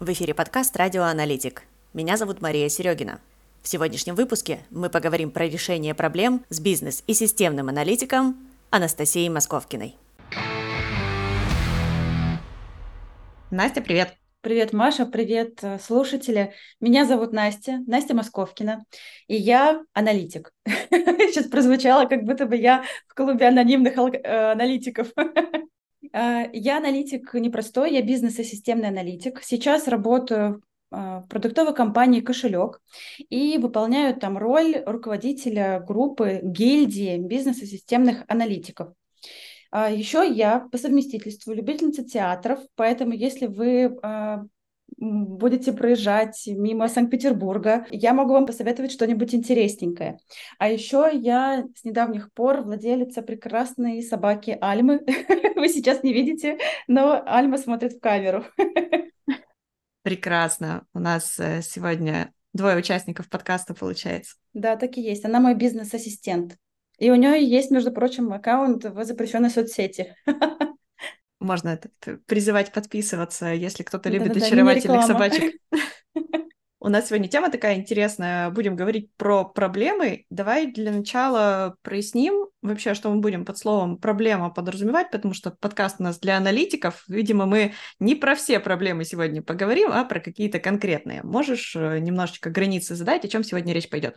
В эфире подкаст «Радиоаналитик». Меня зовут Мария Серегина. В сегодняшнем выпуске мы поговорим про решение проблем с бизнес- и системным аналитиком Анастасией Московкиной. Настя, привет! Привет, Маша, привет, э, слушатели. Меня зовут Настя, Настя Московкина, и я аналитик. Сейчас прозвучало, как будто бы я в клубе анонимных э, аналитиков. Э, я аналитик непростой, я бизнес и системный аналитик. Сейчас работаю в продуктовой компании «Кошелек» и выполняю там роль руководителя группы гильдии бизнеса системных аналитиков. А еще я по совместительству любительница театров, поэтому если вы а, будете проезжать мимо Санкт-Петербурга, я могу вам посоветовать что-нибудь интересненькое. А еще я с недавних пор владелица прекрасной собаки Альмы. Вы сейчас не видите, но Альма смотрит в камеру. Прекрасно. У нас э, сегодня двое участников подкаста получается. Да, так и есть. Она мой бизнес-ассистент. И у нее есть, между прочим, аккаунт в запрещенной соцсети. Можно призывать подписываться, если кто-то любит да, очаровательных собачек. У нас сегодня тема такая интересная. Будем говорить про проблемы. Давай для начала проясним вообще, что мы будем под словом проблема подразумевать, потому что подкаст у нас для аналитиков. Видимо, мы не про все проблемы сегодня поговорим, а про какие-то конкретные. Можешь э, немножечко границы задать, о чем сегодня речь пойдет?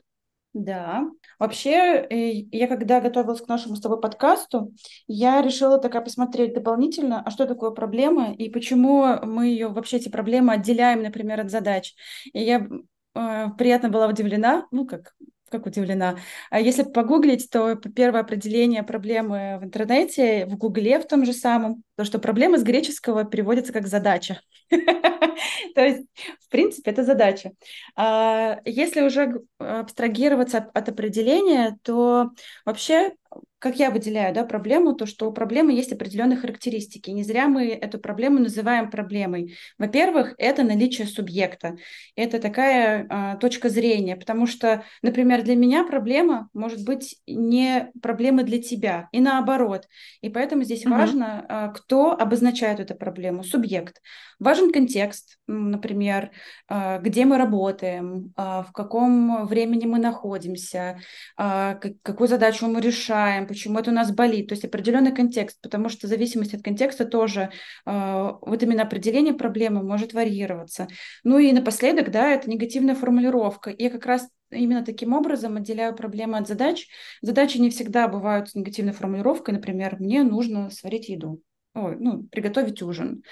Да. Вообще, э, я когда готовилась к нашему с тобой подкасту, я решила такая посмотреть дополнительно, а что такое проблема и почему мы ее вообще эти проблемы отделяем, например, от задач. И я э, приятно была удивлена, ну как как удивлена. А если погуглить, то первое определение проблемы в интернете, в Гугле в том же самом, то, что проблема с греческого переводится как задача. То есть, в принципе, это задача. А если уже абстрагироваться от определения, то вообще как я выделяю да, проблему, то что у проблемы есть определенные характеристики. Не зря мы эту проблему называем проблемой. Во-первых, это наличие субъекта. Это такая а, точка зрения, потому что, например, для меня проблема может быть не проблема для тебя, и наоборот. И поэтому здесь угу. важно, а, кто обозначает эту проблему, субъект. Важен контекст, например, а, где мы работаем, а, в каком времени мы находимся, а, какую задачу мы решаем, почему это у нас болит, то есть определенный контекст, потому что в зависимости от контекста тоже э, вот именно определение проблемы может варьироваться. Ну и напоследок, да, это негативная формулировка. Я как раз именно таким образом отделяю проблемы от задач. Задачи не всегда бывают с негативной формулировкой, например, мне нужно сварить еду, ой, ну, приготовить ужин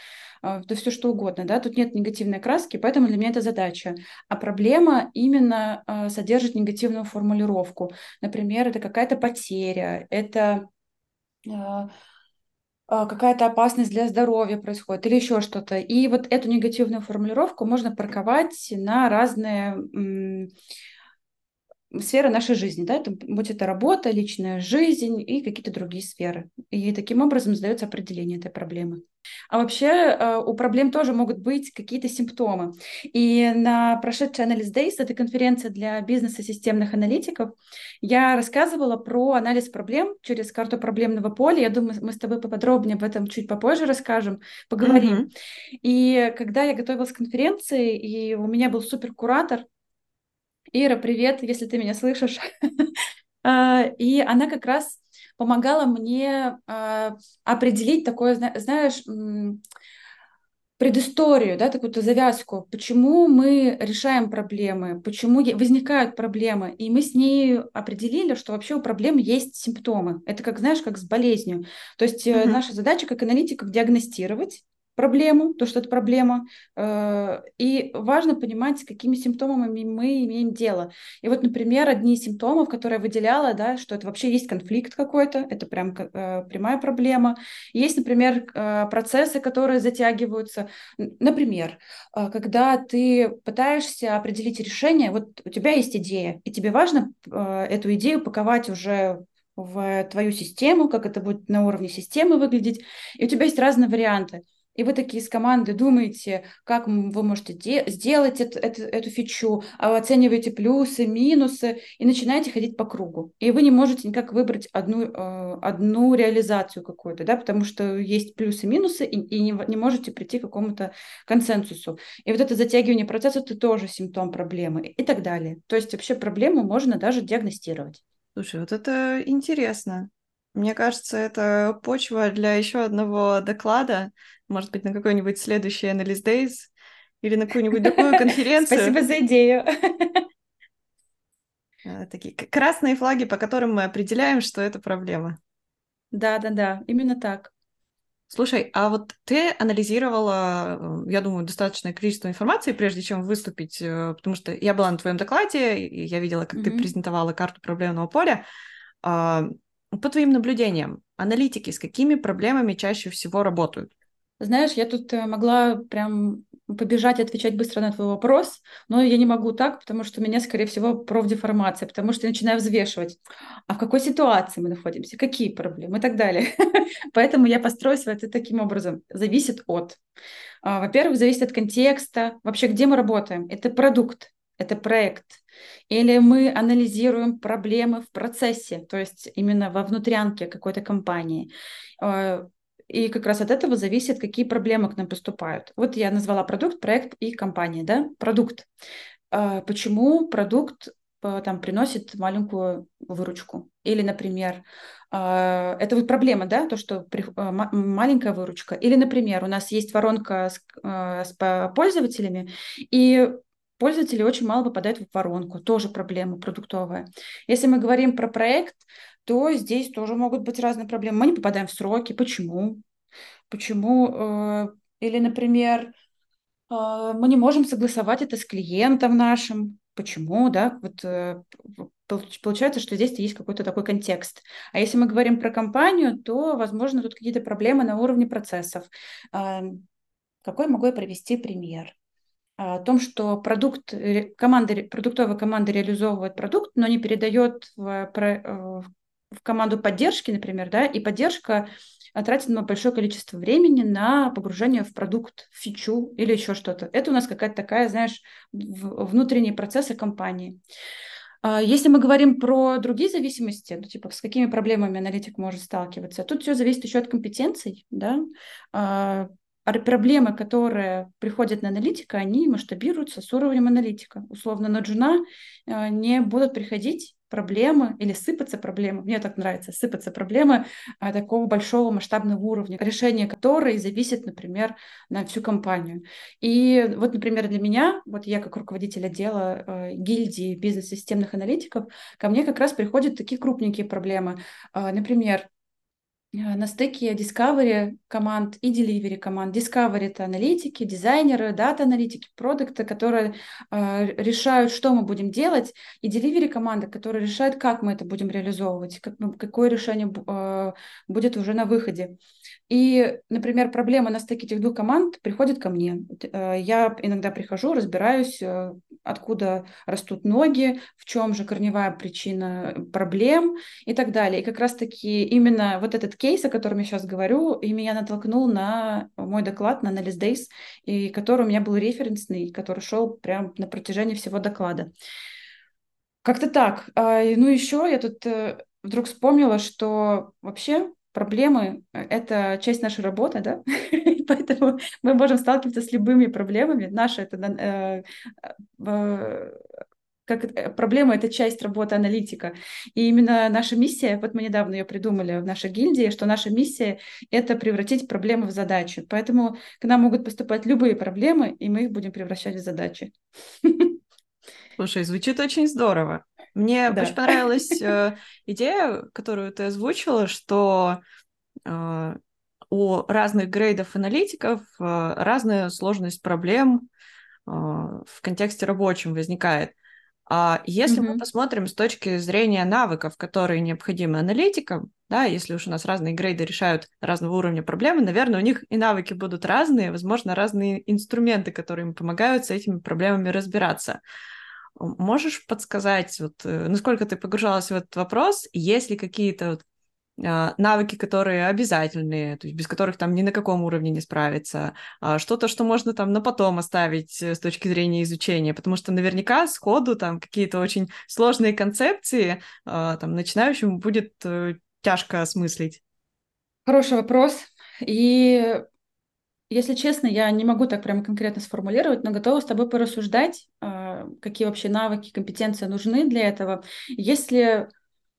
да все что угодно, да, тут нет негативной краски, поэтому для меня это задача. А проблема именно э, содержит негативную формулировку. Например, это какая-то потеря, это э, какая-то опасность для здоровья происходит или еще что-то. И вот эту негативную формулировку можно парковать на разные сферы нашей жизни, да, это, будь это работа, личная жизнь и какие-то другие сферы. И таким образом задается определение этой проблемы. А вообще э, у проблем тоже могут быть какие-то симптомы. И на прошедшей анализ Days, это конференция для бизнеса системных аналитиков, я рассказывала про анализ проблем через карту проблемного поля. Я думаю, мы с тобой поподробнее об этом чуть попозже расскажем, поговорим. Mm-hmm. И когда я готовилась к конференции, и у меня был супер куратор, Ира, привет, если ты меня слышишь. А, и она как раз помогала мне а, определить такое, знаешь, предысторию, да, такую-то завязку, почему мы решаем проблемы, почему возникают проблемы, и мы с ней определили, что вообще у проблем есть симптомы. Это как, знаешь, как с болезнью. То есть mm-hmm. наша задача как аналитиков диагностировать, проблему, то, что это проблема. Э, и важно понимать, с какими симптомами мы имеем дело. И вот, например, одни из симптомов, которые я выделяла, да, что это вообще есть конфликт какой-то, это прям э, прямая проблема. Есть, например, э, процессы, которые затягиваются. Например, когда ты пытаешься определить решение, вот у тебя есть идея, и тебе важно эту идею упаковать уже в твою систему, как это будет на уровне системы выглядеть, и у тебя есть разные варианты. И вы такие из команды думаете, как вы можете де- сделать это, это, эту фичу, а оцениваете плюсы, минусы, и начинаете ходить по кругу. И вы не можете никак выбрать одну, э, одну реализацию какую-то, да, потому что есть плюсы, минусы, и, и не, не можете прийти к какому-то консенсусу. И вот это затягивание процесса – это тоже симптом проблемы и так далее. То есть вообще проблему можно даже диагностировать. Слушай, вот это интересно. Мне кажется, это почва для еще одного доклада, может быть, на какой-нибудь следующий Analyst Days или на какую-нибудь другую конференцию. Спасибо за идею. Э, такие красные флаги, по которым мы определяем, что это проблема. Да, да, да, именно так. Слушай, а вот ты анализировала, э, я думаю, достаточное количество информации, прежде чем выступить, э, потому что я была на твоем докладе, и я видела, как mm-hmm. ты презентовала карту проблемного поля. А, по твоим наблюдениям, аналитики с какими проблемами чаще всего работают? Знаешь, я тут э, могла прям побежать отвечать быстро на твой вопрос, но я не могу так, потому что у меня, скорее всего, профдеформация, потому что я начинаю взвешивать, а в какой ситуации мы находимся, какие проблемы и так далее. Поэтому я построю свой ответ таким образом. Зависит от. А, во-первых, зависит от контекста, вообще где мы работаем. Это продукт, это проект, или мы анализируем проблемы в процессе, то есть именно во внутрянке какой-то компании. Э, и как раз от этого зависит, какие проблемы к нам поступают. Вот я назвала продукт, проект и компания, да? Продукт. Э, почему продукт э, там приносит маленькую выручку? Или, например, это вот проблема, да, то, что маленькая выручка. Или, например, у нас есть воронка с, с пользователями, и пользователи очень мало попадают в воронку, тоже проблема продуктовая. Если мы говорим про проект, то здесь тоже могут быть разные проблемы. Мы не попадаем в сроки. Почему? Почему? Э, или, например, э, мы не можем согласовать это с клиентом нашим. Почему? Да? Вот э, получается, что здесь есть какой-то такой контекст. А если мы говорим про компанию, то, возможно, тут какие-то проблемы на уровне процессов. Какой могу я привести пример? о том, что продукт, команда, продуктовая команда реализовывает продукт, но не передает в, э, в команду поддержки, например, да, и поддержка тратит на большое количество времени на погружение в продукт, в фичу или еще что-то. Это у нас какая-то такая, знаешь, внутренние процессы компании. А если мы говорим про другие зависимости, ну, типа с какими проблемами аналитик может сталкиваться, тут все зависит еще от компетенций, да, а, проблемы, которые приходят на аналитика, они масштабируются с уровнем аналитика. Условно, на джуна не будут приходить проблемы или сыпаться проблемы, мне так нравится, сыпаться проблемы а, такого большого масштабного уровня, решение которой зависит, например, на всю компанию. И вот, например, для меня, вот я как руководитель отдела э, гильдии бизнес-системных аналитиков, ко мне как раз приходят такие крупненькие проблемы. Э, например, на стыке Discovery команд и Delivery команд. Discovery — это аналитики, дизайнеры, дата-аналитики, продукты, которые э, решают, что мы будем делать, и Delivery команда, которая решает, как мы это будем реализовывать, как, ну, какое решение э, будет уже на выходе. И, например, проблема на стыке этих двух команд приходит ко мне. Э, я иногда прихожу, разбираюсь, э, откуда растут ноги, в чем же корневая причина проблем и так далее. И как раз-таки именно вот этот кейс, о котором я сейчас говорю, и меня натолкнул на мой доклад на Analyst Days, и который у меня был референсный, который шел прямо на протяжении всего доклада. Как-то так. А, ну, еще я тут э, вдруг вспомнила, что вообще проблемы — это часть нашей работы, да, поэтому мы можем сталкиваться с любыми проблемами. Наша это э, э, как э, проблема — это часть работы аналитика. И именно наша миссия, вот мы недавно ее придумали в нашей гильдии, что наша миссия — это превратить проблемы в задачи. Поэтому к нам могут поступать любые проблемы, и мы их будем превращать в задачи. Слушай, звучит очень здорово. Мне да. очень понравилась э, идея, которую ты озвучила, что э, у разных грейдов аналитиков э, разная сложность проблем э, в контексте рабочем возникает. А если mm-hmm. мы посмотрим с точки зрения навыков, которые необходимы аналитикам, да, если уж у нас разные грейды решают разного уровня проблемы, наверное, у них и навыки будут разные, возможно, разные инструменты, которые им помогают с этими проблемами разбираться. Можешь подсказать, вот, э, насколько ты погружалась в этот вопрос, есть ли какие-то вот а, навыки, которые обязательные, то есть без которых там ни на каком уровне не справиться, а, что-то, что можно там на потом оставить э, с точки зрения изучения, потому что наверняка сходу там какие-то очень сложные концепции а, там начинающему будет э, тяжко осмыслить. Хороший вопрос. И если честно, я не могу так прямо конкретно сформулировать, но готова с тобой порассуждать, какие вообще навыки, компетенции нужны для этого. Если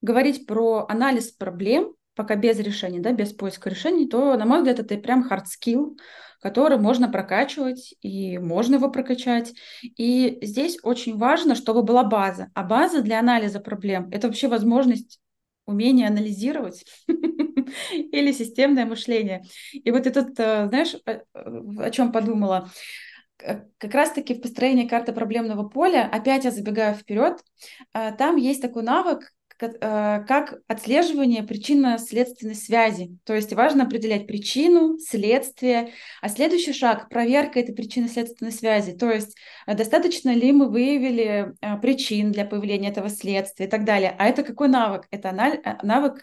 говорить про анализ проблем, пока без решений, да, без поиска решений, то, на мой взгляд, это прям hard skill, который можно прокачивать, и можно его прокачать. И здесь очень важно, чтобы была база. А база для анализа проблем – это вообще возможность умение анализировать или системное мышление. И вот этот, э, знаешь, э, о чем подумала? как раз-таки в построении карты проблемного поля, опять я забегаю вперед, э, там есть такой навык, как отслеживание причинно-следственной связи. То есть важно определять причину, следствие, а следующий шаг – проверка этой причинно-следственной связи. То есть э, достаточно ли мы выявили э, причин для появления этого следствия и так далее. А это какой навык? Это навык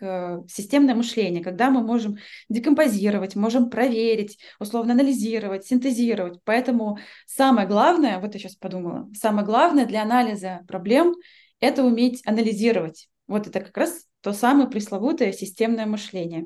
системное мышление, когда мы можем декомпозировать, можем проверить, условно анализировать, синтезировать. Поэтому самое главное, вот я сейчас подумала, самое главное для анализа проблем – это уметь анализировать. Вот это как раз то самое пресловутое системное мышление.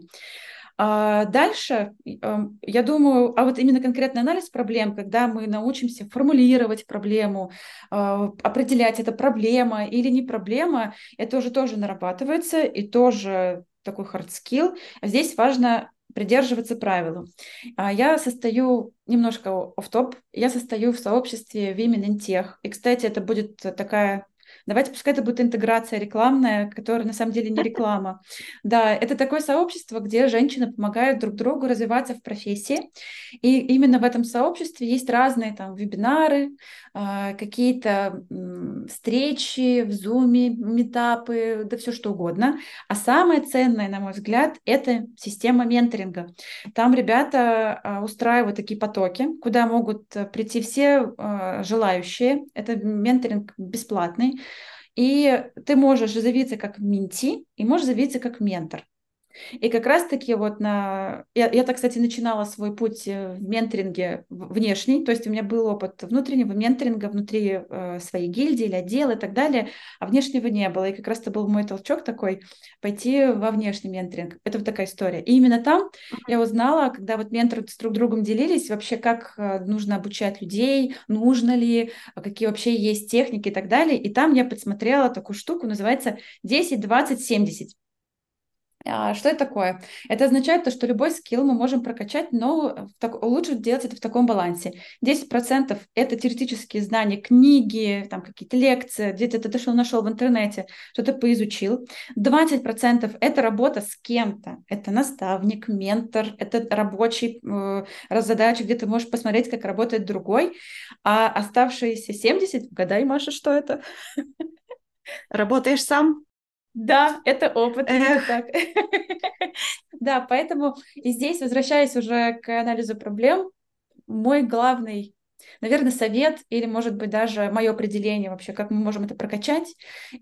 А дальше, я думаю, а вот именно конкретный анализ проблем, когда мы научимся формулировать проблему, а, определять, это проблема или не проблема, это уже тоже нарабатывается и тоже такой hard skill. Здесь важно придерживаться правилам. А я состою, немножко оф топ я состою в сообществе Women in Tech. И, кстати, это будет такая Давайте пускай это будет интеграция рекламная, которая на самом деле не реклама. Да, это такое сообщество, где женщины помогают друг другу развиваться в профессии. И именно в этом сообществе есть разные там вебинары, а, какие-то встречи в зуме, метапы, да все что угодно. А самое ценное, на мой взгляд, это система менторинга. Там ребята а, устраивают такие потоки, куда могут прийти все а, желающие. Это менторинг бесплатный. И ты можешь заявиться как менти и можешь заявиться как ментор. И как раз-таки вот на... Я, я так, кстати, начинала свой путь э, в менторинге внешний, то есть у меня был опыт внутреннего менторинга внутри э, своей гильдии или отдела и так далее, а внешнего не было. И как раз это был мой толчок такой, пойти во внешний менторинг. Это вот такая история. И именно там я узнала, когда вот менторы с друг другом делились, вообще как э, нужно обучать людей, нужно ли, какие вообще есть техники и так далее. И там я подсмотрела такую штуку, называется 10, 20, 70. А, что это такое? Это означает то, что любой скилл мы можем прокачать, но так, лучше делать это в таком балансе. 10% это теоретические знания, книги, там какие-то лекции, где-то ты что нашел в интернете, что-то поизучил. 20% это работа с кем-то. Это наставник, ментор, это рабочий э, задача, где ты можешь посмотреть, как работает другой. А оставшиеся 70, угадай, Маша, что это? Работаешь сам? Да, это опыт. Эх. Так. да, поэтому и здесь, возвращаясь уже к анализу проблем, мой главный, наверное, совет или, может быть, даже мое определение вообще, как мы можем это прокачать,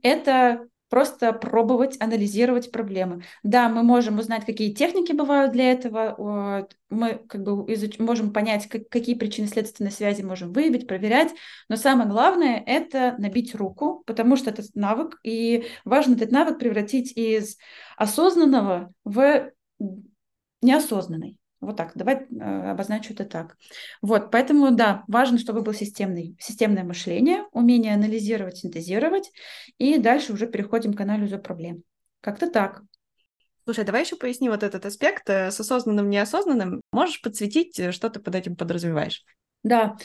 это просто пробовать анализировать проблемы. Да, мы можем узнать, какие техники бывают для этого, мы как бы изуч... можем понять, как, какие причины следственной связи можем выявить, проверять, но самое главное — это набить руку, потому что это навык, и важно этот навык превратить из осознанного в неосознанный. Вот так, давай э, обозначу это так. Вот, поэтому, да, важно, чтобы был системный, системное мышление, умение анализировать, синтезировать, и дальше уже переходим к анализу проблем. Как-то так. Слушай, давай еще поясни вот этот аспект э, с осознанным, неосознанным. Можешь подсветить, э, что ты под этим подразумеваешь? Да,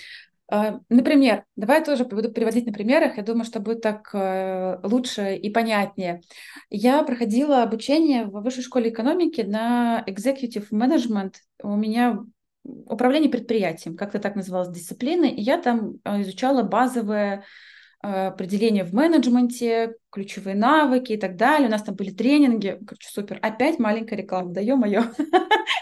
Например, давай тоже буду приводить на примерах, я думаю, что будет так э, лучше и понятнее. Я проходила обучение в высшей школе экономики на executive management. У меня управление предприятием, как-то так называлась дисциплина, и я там э, изучала базовое э, определение в менеджменте, ключевые навыки и так далее. У нас там были тренинги. Короче, супер. Опять маленькая реклама, да ё-моё.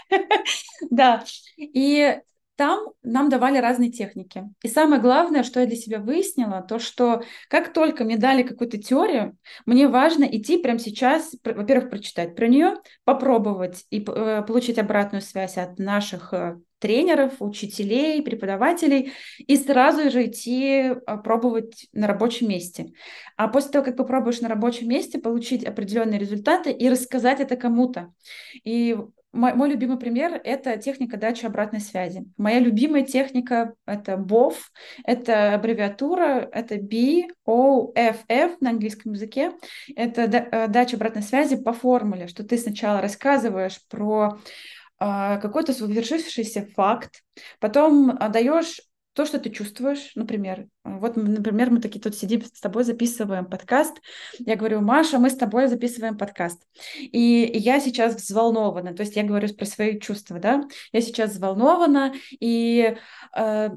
Да. И там нам давали разные техники. И самое главное, что я для себя выяснила, то, что как только мне дали какую-то теорию, мне важно идти прямо сейчас, во-первых, прочитать про нее, попробовать и э, получить обратную связь от наших э, тренеров, учителей, преподавателей, и сразу же идти э, пробовать на рабочем месте. А после того, как попробуешь на рабочем месте, получить определенные результаты и рассказать это кому-то. И мой, мой любимый пример – это техника дачи обратной связи. Моя любимая техника – это BOF, это аббревиатура, это B-O-F-F на английском языке. Это э, дача обратной связи по формуле, что ты сначала рассказываешь про э, какой-то совершившийся факт, потом даешь то, что ты чувствуешь, например. Вот, например, мы такие тут сидим с тобой, записываем подкаст. Я говорю, Маша, мы с тобой записываем подкаст. И я сейчас взволнована, то есть я говорю про свои чувства, да. Я сейчас взволнована, и э,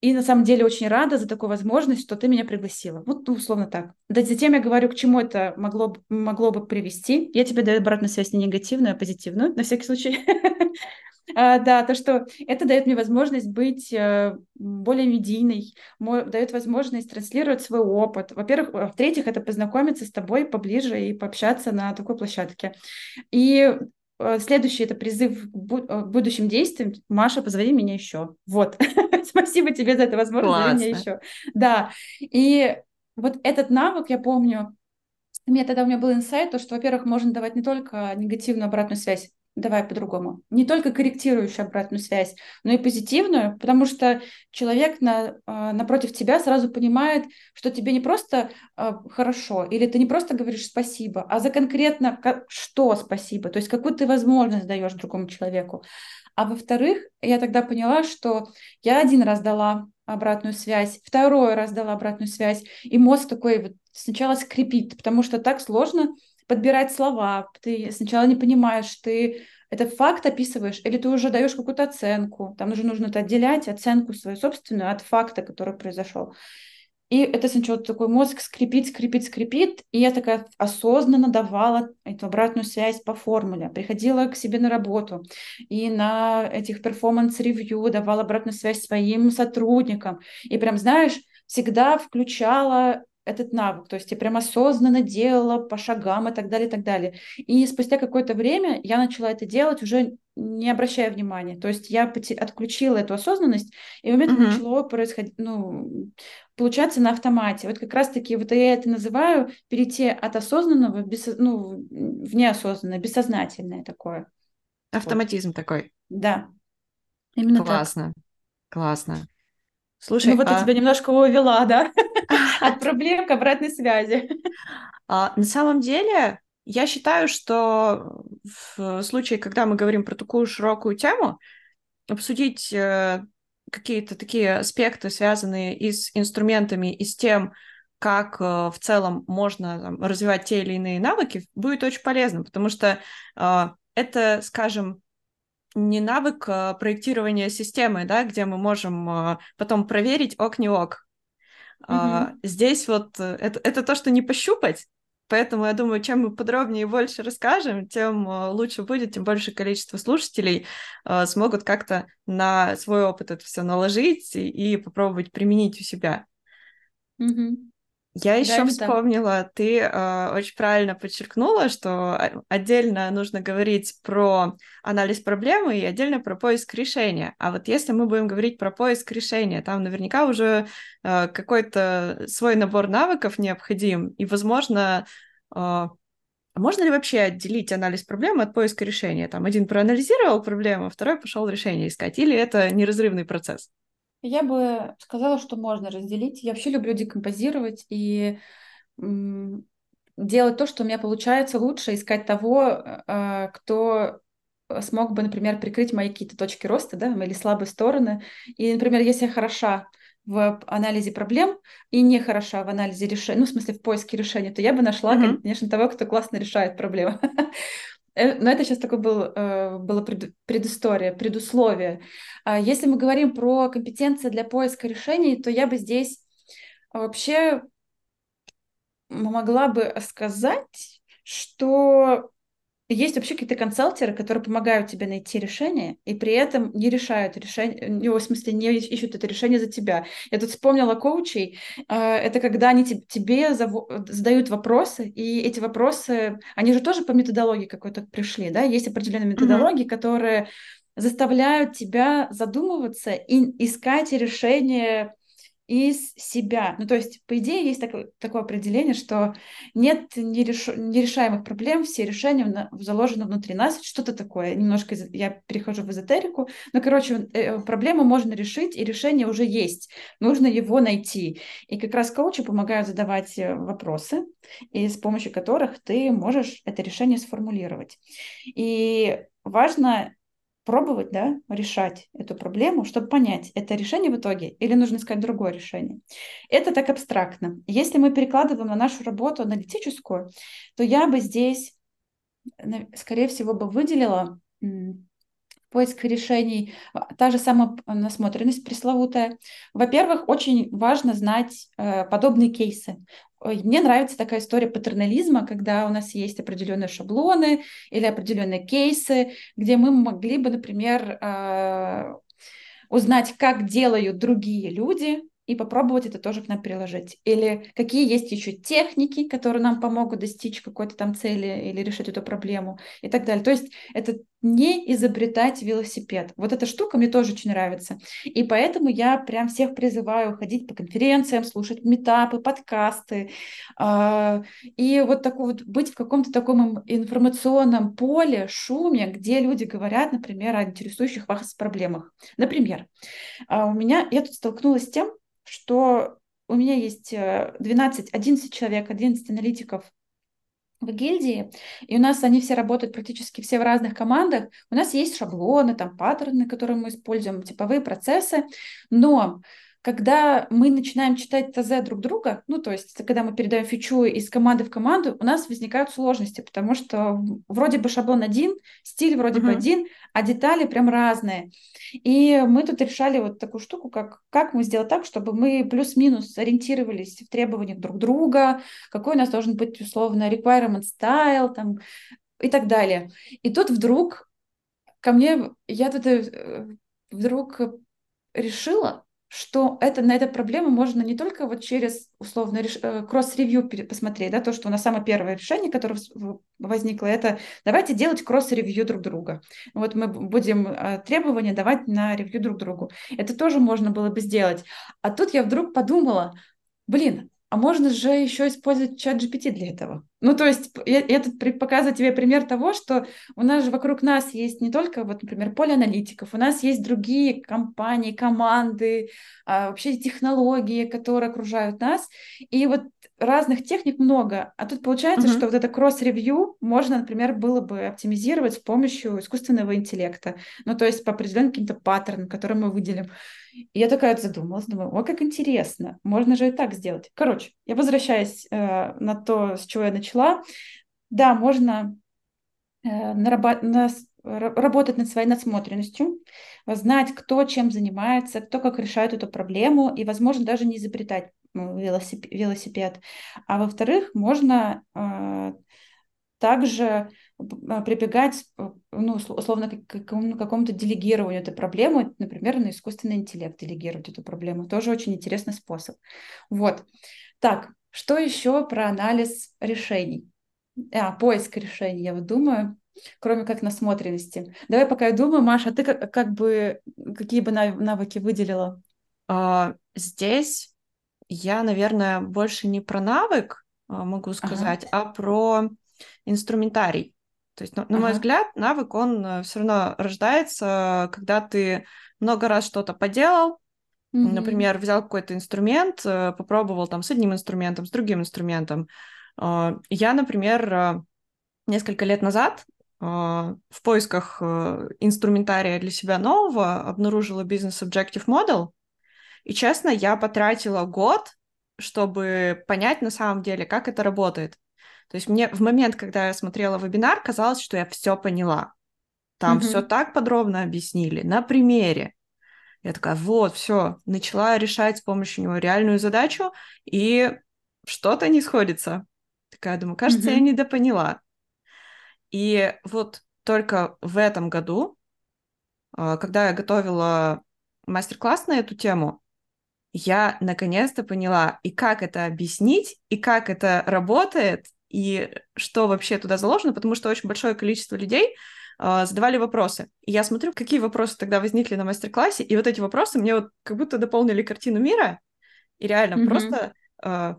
и на самом деле очень рада за такую возможность, что ты меня пригласила. Вот ну, условно так. Да, затем я говорю, к чему это могло, могло бы привести. Я тебе даю обратную связь не негативную, а позитивную, на всякий случай. А, да, то, что это дает мне возможность быть э, более медийной, дает возможность транслировать свой опыт. Во-первых, в-третьих, это познакомиться с тобой поближе и пообщаться на такой площадке. И э, Следующий это призыв к э, будущим действиям. Маша, позови меня еще. Вот. Спасибо тебе за эту возможность. Позови меня еще. Да. И вот этот навык, я помню, у меня тогда у меня был инсайт, то, что, во-первых, можно давать не только негативную обратную связь, давай по-другому, не только корректирующую обратную связь, но и позитивную, потому что человек на, а, напротив тебя сразу понимает, что тебе не просто э, хорошо, или ты не просто говоришь спасибо, а за конкретно что спасибо, то есть какую ты возможность даешь другому человеку. А во-вторых, я тогда поняла, что я один раз дала обратную связь, второй раз дала обратную связь, и мозг такой вот сначала скрипит, потому что так сложно подбирать слова, ты сначала не понимаешь, ты этот факт описываешь, или ты уже даешь какую-то оценку, там уже нужно это отделять, оценку свою собственную от факта, который произошел. И это сначала такой мозг скрипит, скрипит, скрипит, и я такая осознанно давала эту обратную связь по формуле, приходила к себе на работу и на этих performance review давала обратную связь своим сотрудникам, и прям, знаешь, всегда включала этот навык, то есть я прям осознанно делала по шагам и так далее, и так далее. И спустя какое-то время я начала это делать уже не обращая внимания. То есть я отключила эту осознанность, и у меня uh-huh. начало происходить, ну, получаться на автомате. Вот как раз-таки вот я это называю перейти от осознанного без, ну, в неосознанное, бессознательное такое. Автоматизм вот. такой. Да. Именно Классно. Так. Классно. Слушай, ну вот а... я тебя немножко увела, да? От проблем к обратной связи. А, на самом деле, я считаю, что в случае, когда мы говорим про такую широкую тему, обсудить э, какие-то такие аспекты, связанные и с инструментами, и с тем, как э, в целом можно там, развивать те или иные навыки, будет очень полезно, потому что э, это, скажем, не навык проектирования системы, да, где мы можем потом проверить ок не ок. Mm-hmm. Здесь вот э, это, это то, что не пощупать, Поэтому я думаю, чем мы подробнее и больше расскажем, тем лучше будет, тем больше количество слушателей э, смогут как-то на свой опыт это все наложить и, и попробовать применить у себя. Mm-hmm. Я еще да, вспомнила, ты э, очень правильно подчеркнула, что отдельно нужно говорить про анализ проблемы и отдельно про поиск решения. А вот если мы будем говорить про поиск решения, там наверняка уже э, какой-то свой набор навыков необходим, и, возможно, э, можно ли вообще отделить анализ проблемы от поиска решения? Там один проанализировал проблему, второй пошел решение искать, или это неразрывный процесс? Я бы сказала, что можно разделить. Я вообще люблю декомпозировать и делать то, что у меня получается лучше, искать того, э, кто смог бы, например, прикрыть мои какие-то точки роста, да, или слабые стороны. И, например, если я хороша в анализе проблем и не хороша в анализе решений, ну, в смысле, в поиске решения, то я бы нашла, mm-hmm. конечно, того, кто классно решает проблемы. Э, но это сейчас такое был, э, было предыстория, предусловие. А если мы говорим про компетенции для поиска решений, то я бы здесь вообще могла бы сказать, что есть вообще какие-то консалтеры, которые помогают тебе найти решение, и при этом не решают решение, ну, в смысле, не ищут это решение за тебя. Я тут вспомнила коучей. А, это когда они тебе задают вопросы, и эти вопросы, они же тоже по методологии какой-то пришли, да? Есть определенные методологии, mm-hmm. которые заставляют тебя задумываться и искать решение из себя. Ну, то есть, по идее, есть такое, такое определение, что нет нереш... нерешаемых проблем, все решения на... заложены внутри нас. Что-то такое. Немножко я перехожу в эзотерику. Но, короче, э, проблему можно решить, и решение уже есть. Нужно его найти. И как раз коучи помогают задавать э, вопросы, и с помощью которых ты можешь это решение сформулировать. И важно пробовать, да, решать эту проблему, чтобы понять, это решение в итоге или нужно искать другое решение. Это так абстрактно. Если мы перекладываем на нашу работу аналитическую, то я бы здесь, скорее всего, бы выделила поиск решений, та же самая насмотренность пресловутая. Во-первых, очень важно знать э, подобные кейсы. Мне нравится такая история патернализма, когда у нас есть определенные шаблоны или определенные кейсы, где мы могли бы, например, а, узнать, как делают другие люди, и попробовать это тоже к нам приложить. Или какие есть еще техники, которые нам помогут достичь какой-то там цели или решить эту проблему и так далее. То есть это не изобретать велосипед. Вот эта штука мне тоже очень нравится. И поэтому я прям всех призываю ходить по конференциям, слушать метапы, подкасты. Э, и вот, такой вот быть в каком-то таком информационном поле, шуме, где люди говорят, например, о интересующих вас проблемах. Например, э, у меня, я тут столкнулась с тем, что у меня есть 12, э, 11 человек, 11 аналитиков в гильдии, и у нас они все работают практически все в разных командах. У нас есть шаблоны, там паттерны, которые мы используем, типовые процессы, но когда мы начинаем читать ТЗ друг друга, ну, то есть, когда мы передаем фичу из команды в команду, у нас возникают сложности, потому что вроде бы шаблон один, стиль вроде uh-huh. бы один, а детали прям разные. И мы тут решали вот такую штуку, как, как мы сделать так, чтобы мы плюс-минус ориентировались в требованиях друг друга, какой у нас должен быть, условно, requirement style, там, и так далее. И тут вдруг ко мне, я тут э, вдруг решила, что это, на эту проблему можно не только вот через условно э, кросс-ревью посмотреть, да, то, что у нас самое первое решение, которое возникло, это давайте делать кросс-ревью друг друга. Вот мы будем э, требования давать на ревью друг другу. Это тоже можно было бы сделать. А тут я вдруг подумала, блин, а можно же еще использовать чат GPT для этого. Ну, то есть я, тут показываю тебе пример того, что у нас же вокруг нас есть не только, вот, например, поле аналитиков, у нас есть другие компании, команды, а, вообще технологии, которые окружают нас. И вот разных техник много. А тут получается, uh-huh. что вот это кросс-ревью можно, например, было бы оптимизировать с помощью искусственного интеллекта. Ну, то есть по определенным каким-то паттернам, которые мы выделим. И я такая задумалась, думаю, о, как интересно, можно же и так сделать. Короче, я возвращаюсь э, на то, с чего я начала. Да, можно э, работать над своей насмотренностью, знать, кто чем занимается, кто как решает эту проблему, и, возможно, даже не изобретать ну, велосипед. А во-вторых, можно э, также а, прибегать, э, ну, условно, к какому- какому-то делегированию этой проблемы, например, на искусственный интеллект делегировать эту проблему. Тоже очень интересный способ. Вот. Так, что еще про анализ решений? А, поиск решений, я вот думаю, кроме как насмотренности. Давай пока я думаю, Маша, а ты как, как бы, какие бы навыки выделила? А, здесь я, наверное, больше не про навык а, могу сказать, ага. а про инструментарий. То есть, на, на мой взгляд, навык, он э, все равно рождается, когда ты много раз что-то поделал, mm-hmm. например, взял какой-то инструмент, э, попробовал там с одним инструментом, с другим инструментом. А, я, например, э, несколько лет назад в поисках инструментария для себя нового обнаружила бизнес Objective Model, и, честно, я потратила год, чтобы понять на самом деле, как это работает. То есть мне в момент, когда я смотрела вебинар, казалось, что я все поняла. Там mm-hmm. все так подробно объяснили на примере. Я такая, вот, все, начала решать с помощью него реальную задачу, и что-то не сходится. Такая думаю, кажется, mm-hmm. я недопоняла. И вот только в этом году, а, когда я готовила мастер-класс на эту тему, я наконец-то поняла, и как это объяснить, и как это работает, и что вообще туда заложено, потому что очень большое количество людей задавали вопросы. И я смотрю, какие вопросы тогда возникли на мастер-классе, и вот эти вопросы мне вот как будто дополнили картину мира, и реально mm-hmm. просто э,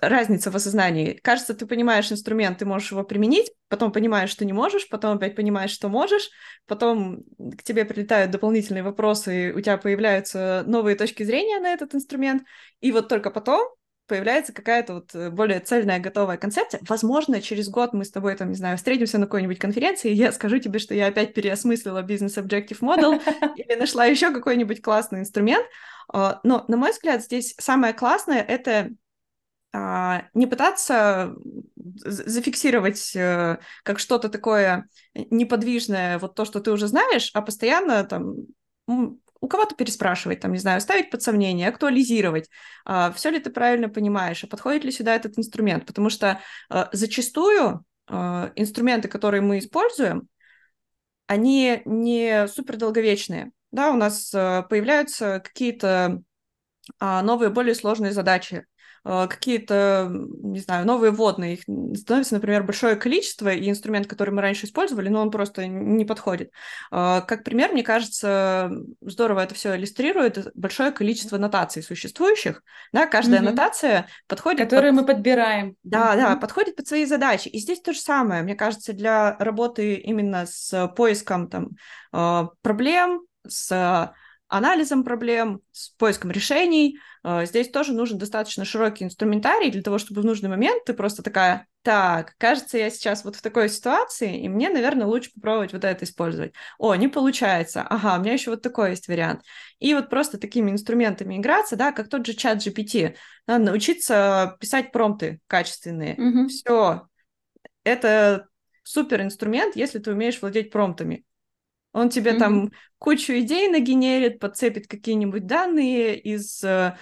разница в осознании. Кажется, ты понимаешь инструмент, ты можешь его применить, потом понимаешь, что не можешь, потом опять понимаешь, что можешь, потом к тебе прилетают дополнительные вопросы, у тебя появляются новые точки зрения на этот инструмент, и вот только потом появляется какая-то вот э, более цельная, готовая концепция. Возможно, через год мы с тобой, там, не знаю, встретимся на какой-нибудь конференции, и я скажу тебе, что я опять переосмыслила бизнес Objective Model или нашла еще какой-нибудь классный инструмент. А, но, на мой взгляд, здесь самое классное — это а, не пытаться зафиксировать э, как что-то такое неподвижное, вот то, что ты уже знаешь, а постоянно там у кого-то переспрашивать, там, не знаю, ставить под сомнение, актуализировать, а, все ли ты правильно понимаешь, а подходит ли сюда этот инструмент, потому что а, зачастую инструменты, которые мы используем, они не супер долговечные, да, у нас появляются какие-то новые, более сложные задачи, Э, какие-то, не знаю, новые водные, их становится, например, большое количество, и инструмент, который мы раньше использовали, но он просто не подходит. Э, как пример, мне кажется, здорово это все иллюстрирует большое количество нотаций существующих, да, каждая mm-hmm. нотация подходит... Которые под... мы подбираем. Да, да, подходит под свои задачи. И здесь то же самое, мне кажется, для работы именно с поиском там э, проблем, с анализом проблем, с поиском решений. Э, здесь тоже нужен достаточно широкий инструментарий для того, чтобы в нужный момент ты просто такая, так, кажется, я сейчас вот в такой ситуации, и мне, наверное, лучше попробовать вот это использовать. О, не получается. Ага, у меня еще вот такой есть вариант. И вот просто такими инструментами играться, да, как тот же чат GPT, надо научиться писать промпты качественные. Mm-hmm. Все. Это супер инструмент, если ты умеешь владеть промптами. Он тебе mm-hmm. там кучу идей нагенерит, подцепит какие-нибудь данные из э,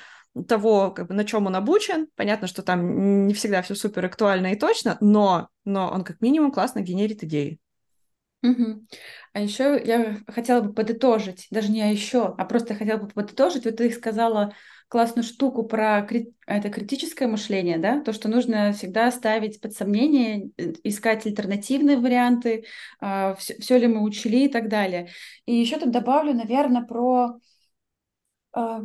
того, как бы, на чем он обучен. Понятно, что там не всегда все супер актуально и точно, но, но он как минимум классно генерит идеи. Угу. А еще я хотела бы подытожить, даже не а еще, а просто хотела бы подытожить. Вот ты сказала классную штуку про крит... это критическое мышление, да, то, что нужно всегда ставить под сомнение, э, искать альтернативные варианты, э, а, все, все ли мы учли и так далее. И еще тут добавлю, наверное, про э,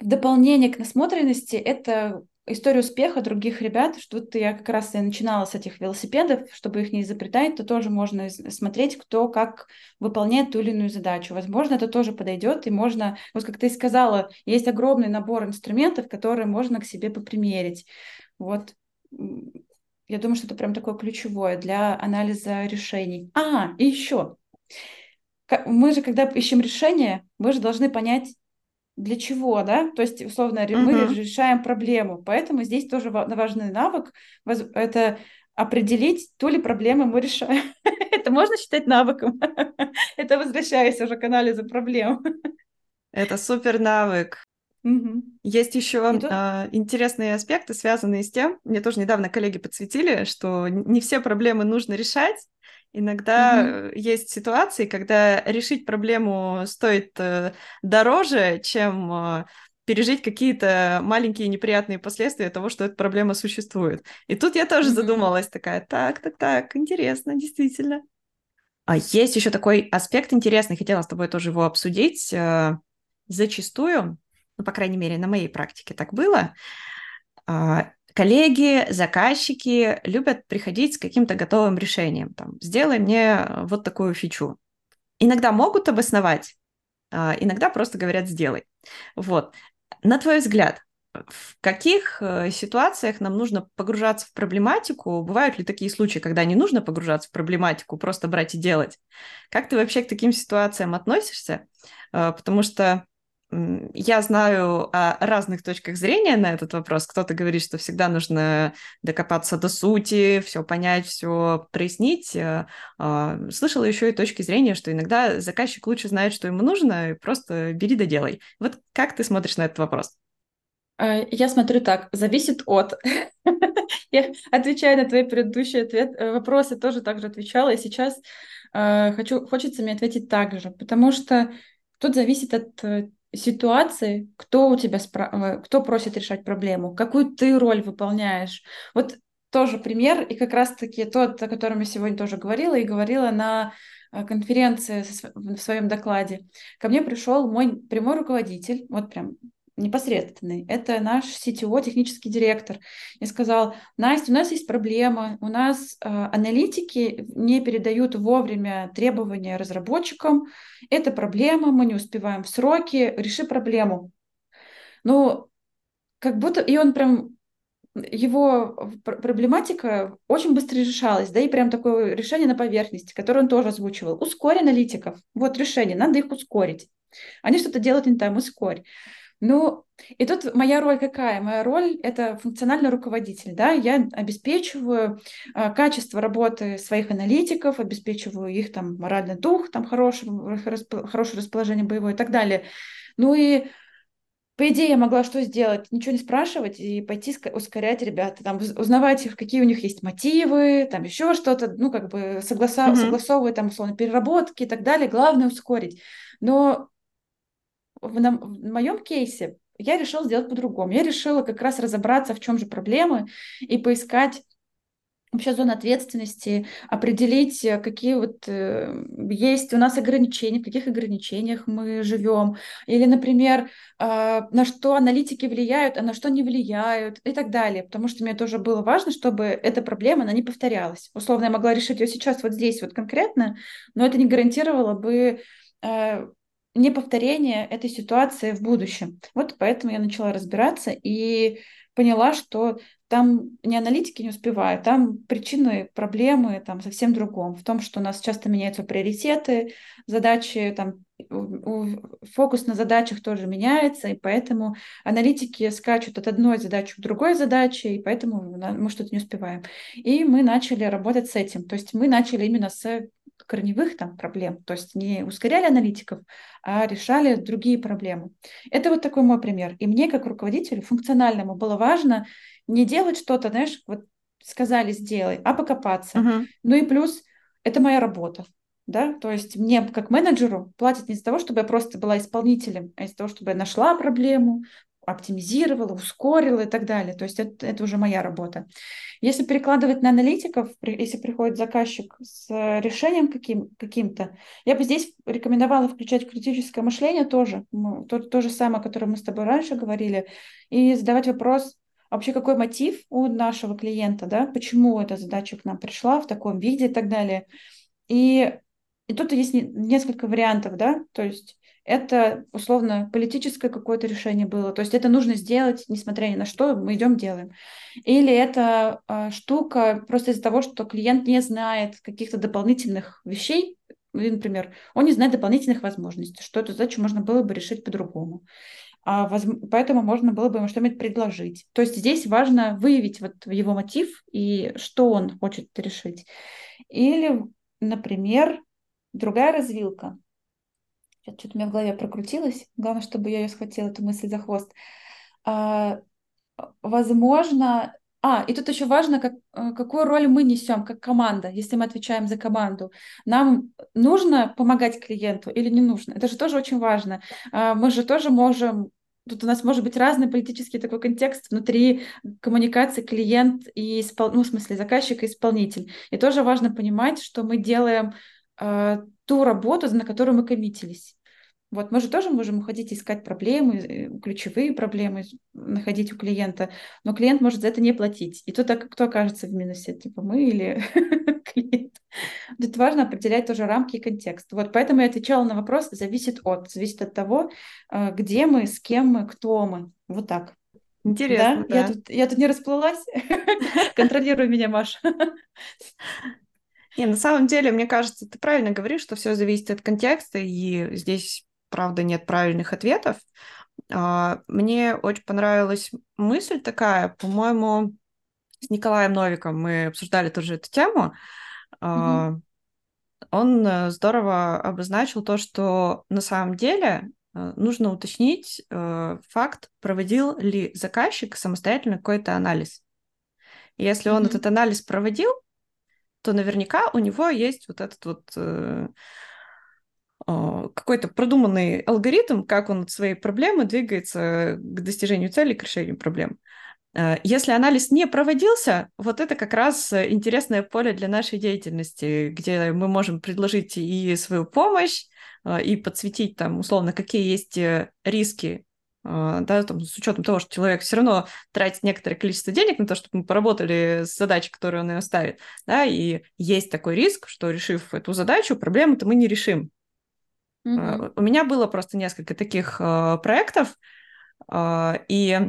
дополнение к насмотренности, это историю успеха других ребят, что вот я как раз и начинала с этих велосипедов, чтобы их не изобретать, то тоже можно смотреть, кто как выполняет ту или иную задачу. Возможно, это тоже подойдет, и можно, вот как ты сказала, есть огромный набор инструментов, которые можно к себе попримерить. Вот я думаю, что это прям такое ключевое для анализа решений. А, и еще. Мы же, когда ищем решение, мы же должны понять, для чего, да, то есть, условно, uh-huh. мы решаем проблему, поэтому здесь тоже важный навык, это определить, ту ли проблему мы решаем. это можно считать навыком. это возвращаясь уже к анализу проблем. это супер навык. Угу. Есть еще тут... а, интересные аспекты, связанные с тем, мне тоже недавно коллеги подсветили, что не все проблемы нужно решать, Иногда угу. есть ситуации, когда решить проблему стоит э, дороже, чем э, пережить какие-то маленькие неприятные последствия того, что эта проблема существует. И тут я тоже mm задумалась такая, так, так, так, интересно, действительно. А есть еще такой аспект интересный, хотела с тобой тоже его обсудить. Зачастую, ну, по крайней мере, на моей практике так было, а, коллеги, заказчики любят приходить с каким-то готовым решением. Там, сделай мне э, вот такую фичу. Иногда могут обосновать, а, иногда просто говорят сделай. Вот. На твой взгляд, в каких э, ситуациях нам нужно погружаться в проблематику? Бывают ли такие случаи, когда не нужно погружаться в проблематику, просто брать и делать? Как ты вообще к таким ситуациям относишься? Э, потому что я знаю о разных точках зрения на этот вопрос. Кто-то говорит, что всегда нужно докопаться до сути, все понять, все прояснить. Э, а, слышала еще и точки зрения, что иногда заказчик лучше знает, что ему нужно, и просто бери да делай. Вот как ты смотришь на этот вопрос? Э, я смотрю так, зависит от. Я отвечаю на твои предыдущие ответ, э, вопросы, тоже так же отвечала, и сейчас хочу, хочется мне ответить так же, потому что тут зависит от ситуации, кто у тебя спра- кто просит решать проблему, какую ты роль выполняешь. Вот тоже пример, и как раз-таки тот, о котором я сегодня тоже говорила, и говорила на конференции в своем докладе. Ко мне пришел мой прямой руководитель, вот прям непосредственный, это наш CTO, технический директор, и сказал, Настя, у нас есть проблема, у нас э, аналитики не передают вовремя требования разработчикам, это проблема, мы не успеваем в сроки, реши проблему. Ну, как будто, и он прям его проблематика очень быстро решалась, да, и прям такое решение на поверхности, которое он тоже озвучивал. Ускорь аналитиков. Вот решение, надо их ускорить. Они что-то делают не там, ускорь. Ну, и тут моя роль какая? Моя роль — это функциональный руководитель, да, я обеспечиваю э, качество работы своих аналитиков, обеспечиваю их там моральный дух, там хорошее, хорошее расположение боевое и так далее. Ну и по идее, я могла что сделать? Ничего не спрашивать и пойти ускорять ребят, там, узнавать их, какие у них есть мотивы, там еще что-то, ну, как бы согласа- mm-hmm. согласовывать, там, условно, переработки и так далее. Главное ускорить. Но в, на, в моем кейсе я решила сделать по-другому. Я решила как раз разобраться, в чем же проблемы, и поискать вообще зоны ответственности, определить, э, какие вот э, есть у нас ограничения, в каких ограничениях мы живем, или, например, э, на что аналитики влияют, а на что не влияют, и так далее. Потому что мне тоже было важно, чтобы эта проблема, она не повторялась. Условно, я могла решить ее сейчас вот здесь вот конкретно, но это не гарантировало бы э, не повторение этой ситуации в будущем. Вот поэтому я начала разбираться и поняла, что там не аналитики не успевают, там причины проблемы там совсем другом, в том, что у нас часто меняются приоритеты, задачи, там, фокус на задачах тоже меняется, и поэтому аналитики скачут от одной задачи к другой задаче, и поэтому мы что-то не успеваем. И мы начали работать с этим, то есть мы начали именно с корневых там проблем, то есть не ускоряли аналитиков, а решали другие проблемы. Это вот такой мой пример. И мне, как руководителю функциональному, было важно не делать что-то, знаешь, вот сказали сделай, а покопаться. Uh-huh. Ну и плюс это моя работа. Да? То есть мне как менеджеру платят не из-за того, чтобы я просто была исполнителем, а из-за того, чтобы я нашла проблему, оптимизировала, ускорила и так далее. То есть это, это уже моя работа. Если перекладывать на аналитиков, если приходит заказчик с решением каким, каким-то, я бы здесь рекомендовала включать критическое мышление тоже, то, то же самое, о котором мы с тобой раньше говорили, и задавать вопрос, а вообще какой мотив у нашего клиента, да, почему эта задача к нам пришла в таком виде и так далее. И, и тут есть несколько вариантов, да, то есть это условно политическое какое-то решение было. То есть это нужно сделать, несмотря ни на что, мы идем делаем. Или это э, штука просто из-за того, что клиент не знает каких-то дополнительных вещей, например, он не знает дополнительных возможностей, что эту задачу можно было бы решить по-другому. А, воз... Поэтому можно было бы ему что-нибудь предложить. То есть здесь важно выявить вот его мотив и что он хочет решить. Или, например, другая развилка что-то у меня в голове прокрутилось. Главное, чтобы я ее схватила, эту мысль за хвост. А, возможно, а, и тут еще важно, как, э, какую роль мы несем как команда, если мы отвечаем за команду. Нам нужно помогать клиенту или не нужно? Это же тоже очень важно. А, мы же тоже можем Тут у нас может быть разный политический такой контекст внутри коммуникации клиент и испол... ну, в смысле заказчик и исполнитель. И тоже важно понимать, что мы делаем э, ту работу, на которую мы коммитились. Вот мы же тоже можем уходить искать проблемы, э, ключевые проблемы находить у клиента, но клиент может за это не платить. И тут кто окажется в минусе, типа мы или клиент? Тут важно определять тоже рамки и контекст. Вот поэтому я отвечала на вопрос, зависит от, зависит от того, э, где мы, с кем мы, кто мы. Вот так. Интересно, да? да. Я, тут, я тут не расплылась? Контролируй меня, Маша. Не, на самом деле, мне кажется, ты правильно говоришь, что все зависит от контекста, и здесь, правда, нет правильных ответов. А, мне очень понравилась мысль такая, по-моему, с Николаем Новиком мы обсуждали тоже эту тему. Mm-hmm. Он э, здорово обозначил то, что на самом деле э, нужно уточнить э, факт, проводил ли заказчик самостоятельно какой-то анализ. если он mm-hmm. этот анализ проводил, то наверняка у него есть вот этот вот э, э, какой-то продуманный алгоритм, как он от своей проблемы двигается к достижению цели, к решению проблем. Э, если анализ не проводился, вот это как раз интересное поле для нашей деятельности, где мы можем предложить и свою помощь, э, и подсветить там условно, какие есть э, риски, да, там, с учетом того, что человек все равно тратит некоторое количество денег на то, чтобы мы поработали с задачей, которую он ее ставит, да, и есть такой риск, что решив эту задачу, проблему-то мы не решим. Mm-hmm. У меня было просто несколько таких проектов, и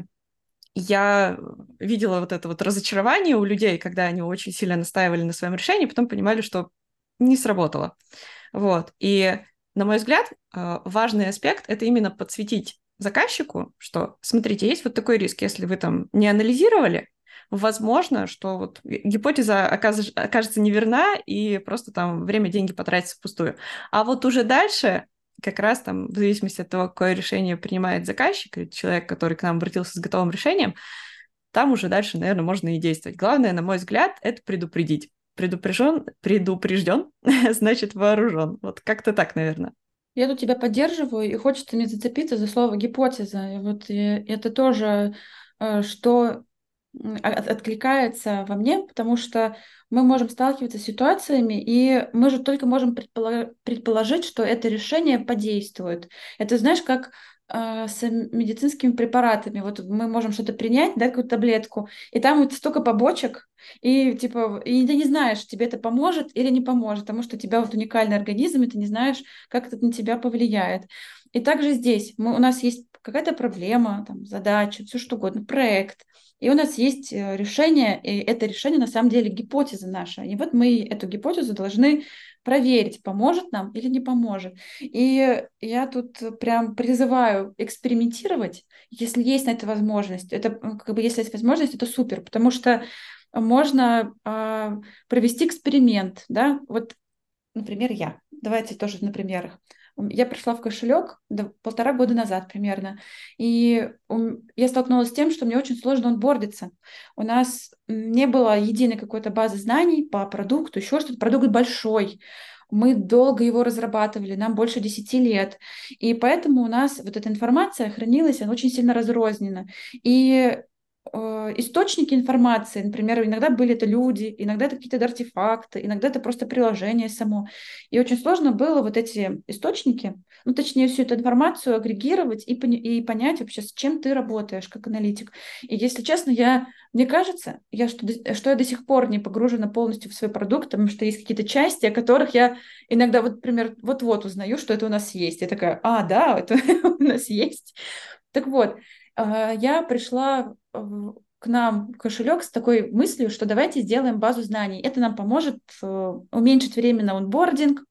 я видела вот это вот разочарование у людей, когда они очень сильно настаивали на своем решении, потом понимали, что не сработало. Вот. И, на мой взгляд, э, важный аспект — это именно подсветить заказчику, что, смотрите, есть вот такой риск, если вы там не анализировали, возможно, что вот гипотеза окажется неверна и просто там время, деньги потратится впустую. А вот уже дальше как раз там, в зависимости от того, какое решение принимает заказчик человек, который к нам обратился с готовым решением, там уже дальше, наверное, можно и действовать. Главное, на мой взгляд, это предупредить. Предупрежден, предупрежден, значит вооружен. Вот как-то так, наверное. Я тут тебя поддерживаю, и хочется мне зацепиться за слово гипотеза. И вот и это тоже, э, что откликается во мне, потому что мы можем сталкиваться с ситуациями, и мы же только можем предположить, что это решение подействует. Это знаешь, как э, с медицинскими препаратами. Вот мы можем что-то принять, да, какую-то таблетку, и там вот столько побочек, и типа, и ты не знаешь, тебе это поможет или не поможет, потому что у тебя вот уникальный организм, и ты не знаешь, как это на тебя повлияет. И также здесь мы, у нас есть какая-то проблема, там, задача, все что угодно, проект, и у нас есть э, решение, и это решение на самом деле гипотеза наша. И вот мы эту гипотезу должны проверить, поможет нам или не поможет. И я тут прям призываю экспериментировать, если есть на это возможность. Это как бы если есть возможность, это супер, потому что можно э, провести эксперимент, да, вот, например, я. Давайте тоже на примерах. Я пришла в кошелек полтора года назад примерно, и я столкнулась с тем, что мне очень сложно онбордиться. У нас не было единой какой-то базы знаний по продукту, еще что-то. Продукт большой, мы долго его разрабатывали, нам больше 10 лет. И поэтому у нас вот эта информация хранилась, она очень сильно разрознена. И источники информации, например, иногда были это люди, иногда это какие-то артефакты, иногда это просто приложение само. И очень сложно было вот эти источники, ну, точнее, всю эту информацию агрегировать и, и понять вообще, с чем ты работаешь как аналитик. И если честно, я, мне кажется, я, что, что я до сих пор не погружена полностью в свой продукт, потому что есть какие-то части, о которых я иногда, вот, например, вот-вот узнаю, что это у нас есть. Я такая, а, да, это у нас есть. Так вот, а, я пришла к нам кошелек с такой мыслью, что давайте сделаем базу знаний. Это нам поможет э, уменьшить время на онбординг,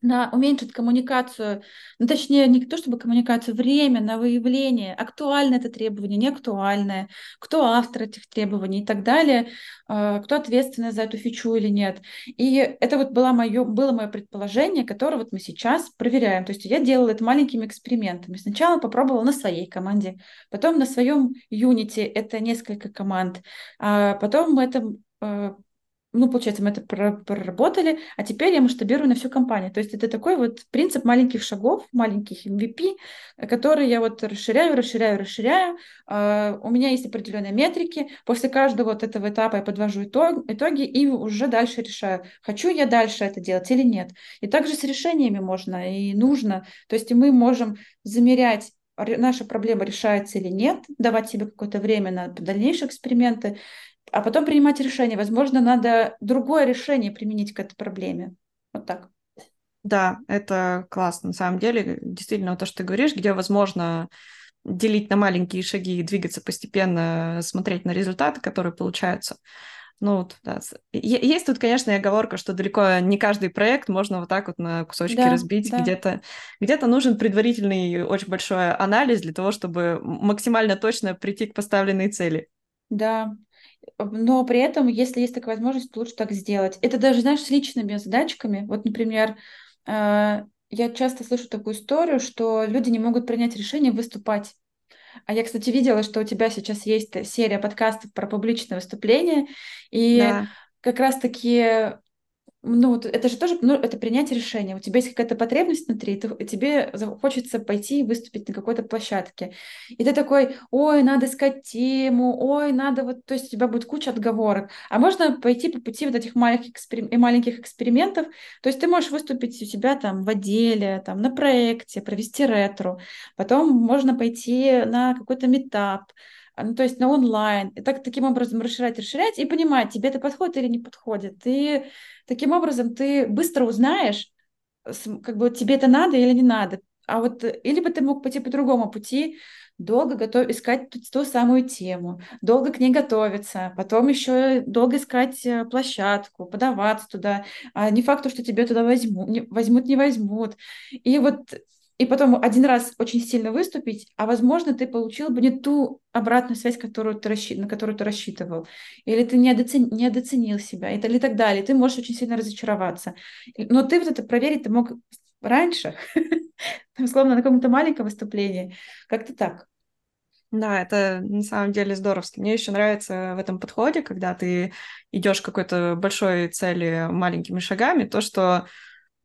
на уменьшить коммуникацию, ну, точнее, не то чтобы коммуникацию, время на выявление, актуально это требование, не актуальное, кто автор этих требований и так далее, а, кто ответственный за эту фичу или нет. И это вот было мое, было мое предположение, которое вот мы сейчас проверяем. То есть я делала это маленькими экспериментами. Сначала попробовала на своей команде, потом на своем юните, это несколько команд, а потом мы это а, ну, получается, мы это проработали, а теперь я масштабирую на всю компанию. То есть это такой вот принцип маленьких шагов, маленьких MVP, которые я вот расширяю, расширяю, расширяю. Uh, у меня есть определенные метрики. После каждого вот этого этапа я подвожу итог, итоги и уже дальше решаю, хочу я дальше это делать или нет. И также с решениями можно и нужно. То есть мы можем замерять наша проблема решается или нет, давать себе какое-то время на дальнейшие эксперименты а потом принимать решение. Возможно, надо другое решение применить к этой проблеме. Вот так. Да, это классно. На самом деле, действительно, то, что ты говоришь, где возможно делить на маленькие шаги и двигаться постепенно, смотреть на результаты, которые получаются. Ну, вот, да. Есть тут, конечно, оговорка, что далеко не каждый проект можно вот так вот на кусочки да, разбить. Да. Где-то где нужен предварительный очень большой анализ для того, чтобы максимально точно прийти к поставленной цели. Да, но при этом, если есть такая возможность, лучше так сделать. Это даже, знаешь, с личными задачками. Вот, например, э, я часто слышу такую историю, что люди не могут принять решение выступать. А я, кстати, видела, что у тебя сейчас есть серия подкастов про публичное выступление, и да. как раз-таки ну, вот это же тоже, ну, это принять решение. У тебя есть какая-то потребность внутри, ты, тебе хочется пойти и выступить на какой-то площадке. И ты такой, ой, надо искать тему, ой, надо вот, то есть у тебя будет куча отговорок. А можно пойти по пути вот этих маленьких, эксперим... маленьких экспериментов. То есть ты можешь выступить у себя там в отделе, там на проекте, провести ретро. Потом можно пойти на какой-то метап, ну, то есть на онлайн, и так таким образом расширять, расширять и понимать, тебе это подходит или не подходит. И таким образом ты быстро узнаешь, как бы тебе это надо или не надо. А вот или бы ты мог пойти по другому пути, долго готов... искать ту, ту самую тему, долго к ней готовиться, потом еще долго искать э, площадку, подаваться туда. А не факт, что тебе туда возьмут, не, возьмут, не возьмут. И вот и потом один раз очень сильно выступить, а возможно, ты получил бы не ту обратную связь, которую ты расщ... на которую ты рассчитывал, или ты не, недооцен... не недооценил себя, и, или так далее. Ты можешь очень сильно разочароваться. Но ты вот это проверить ты мог раньше, условно, на каком-то маленьком выступлении. Как-то так. Да, это на самом деле здоровски. Мне еще нравится в этом подходе, когда ты идешь к какой-то большой цели маленькими шагами, то, что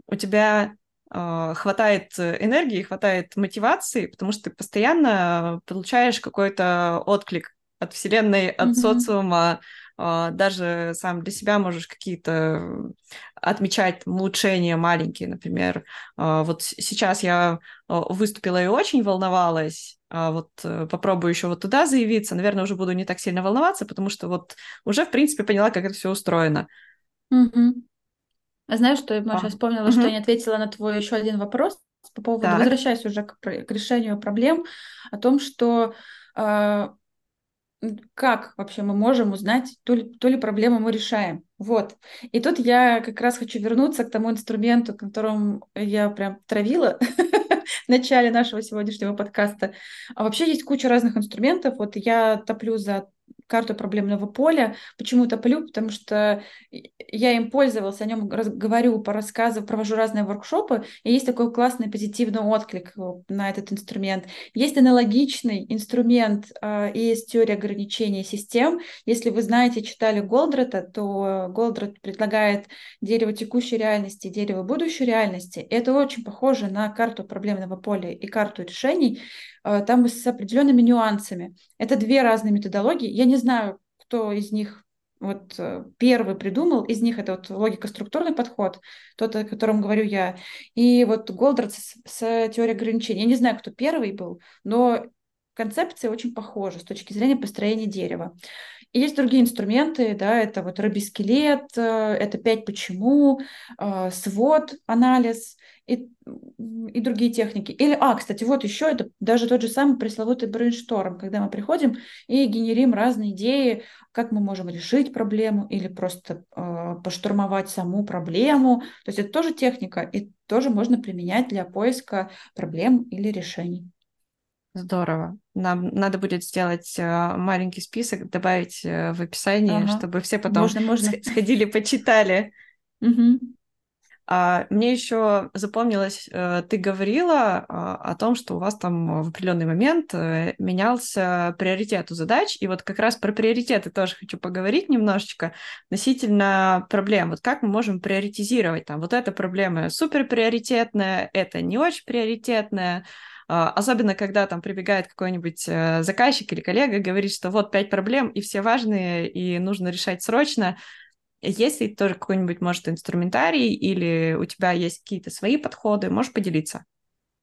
у тебя хватает энергии, хватает мотивации, потому что ты постоянно получаешь какой-то отклик от Вселенной, от mm-hmm. социума, а, даже сам для себя можешь какие-то отмечать улучшения маленькие, например. А, вот сейчас я выступила и очень волновалась, вот э, попробую еще вот туда заявиться, наверное, уже буду не так сильно волноваться, потому что вот уже, в принципе, поняла, как это все устроено. Mm-hmm. А знаешь, что я сейчас вспомнила, угу. что я не ответила на твой еще один вопрос по поводу, так. возвращаясь уже к, к решению проблем, о том, что э, как вообще мы можем узнать, то ли, то ли проблему мы решаем. Вот. И тут я как раз хочу вернуться к тому инструменту, которым я прям травила в начале нашего сегодняшнего подкаста. А вообще есть куча разных инструментов. Вот я топлю за карту проблемного поля. Почему топлю? Потому что я им пользовалась, о нем говорю по рассказу, провожу разные воркшопы, и есть такой классный позитивный отклик на этот инструмент. Есть аналогичный инструмент э, и есть теория ограничения систем. Если вы знаете, читали Голдрата, то Голдрат предлагает дерево текущей реальности, дерево будущей реальности. Это очень похоже на карту проблемного поля и карту решений, э, там с определенными нюансами. Это две разные методологии. Я не знаю, кто из них вот э, первый придумал, из них это вот логико-структурный подход, тот, о котором говорю я, и вот Голдрат с, с теорией ограничений. Я не знаю, кто первый был, но концепция очень похожа с точки зрения построения дерева. Есть другие инструменты, да, это вот рыбий скелет, э, это пять почему, э, SWOT-анализ и, и другие техники. Или, а, кстати, вот еще это даже тот же самый пресловутый brainstorm, когда мы приходим и генерим разные идеи, как мы можем решить проблему или просто э, поштурмовать саму проблему. То есть это тоже техника, и тоже можно применять для поиска проблем или решений. Здорово. Нам надо будет сделать э, маленький список, добавить э, в описание, ага. чтобы все потом можно, можно. сходили, почитали. Угу. А, мне еще запомнилось, э, ты говорила а, о том, что у вас там в определенный момент менялся приоритет у задач, и вот как раз про приоритеты тоже хочу поговорить немножечко относительно проблем. Вот как мы можем приоритизировать там, вот эта проблема супер приоритетная, это не очень приоритетная, а, особенно, когда там прибегает какой-нибудь э, заказчик или коллега, говорит, что вот пять проблем, и все важные, и нужно решать срочно. Есть ли тоже какой-нибудь, может, инструментарий, или у тебя есть какие-то свои подходы? Можешь поделиться?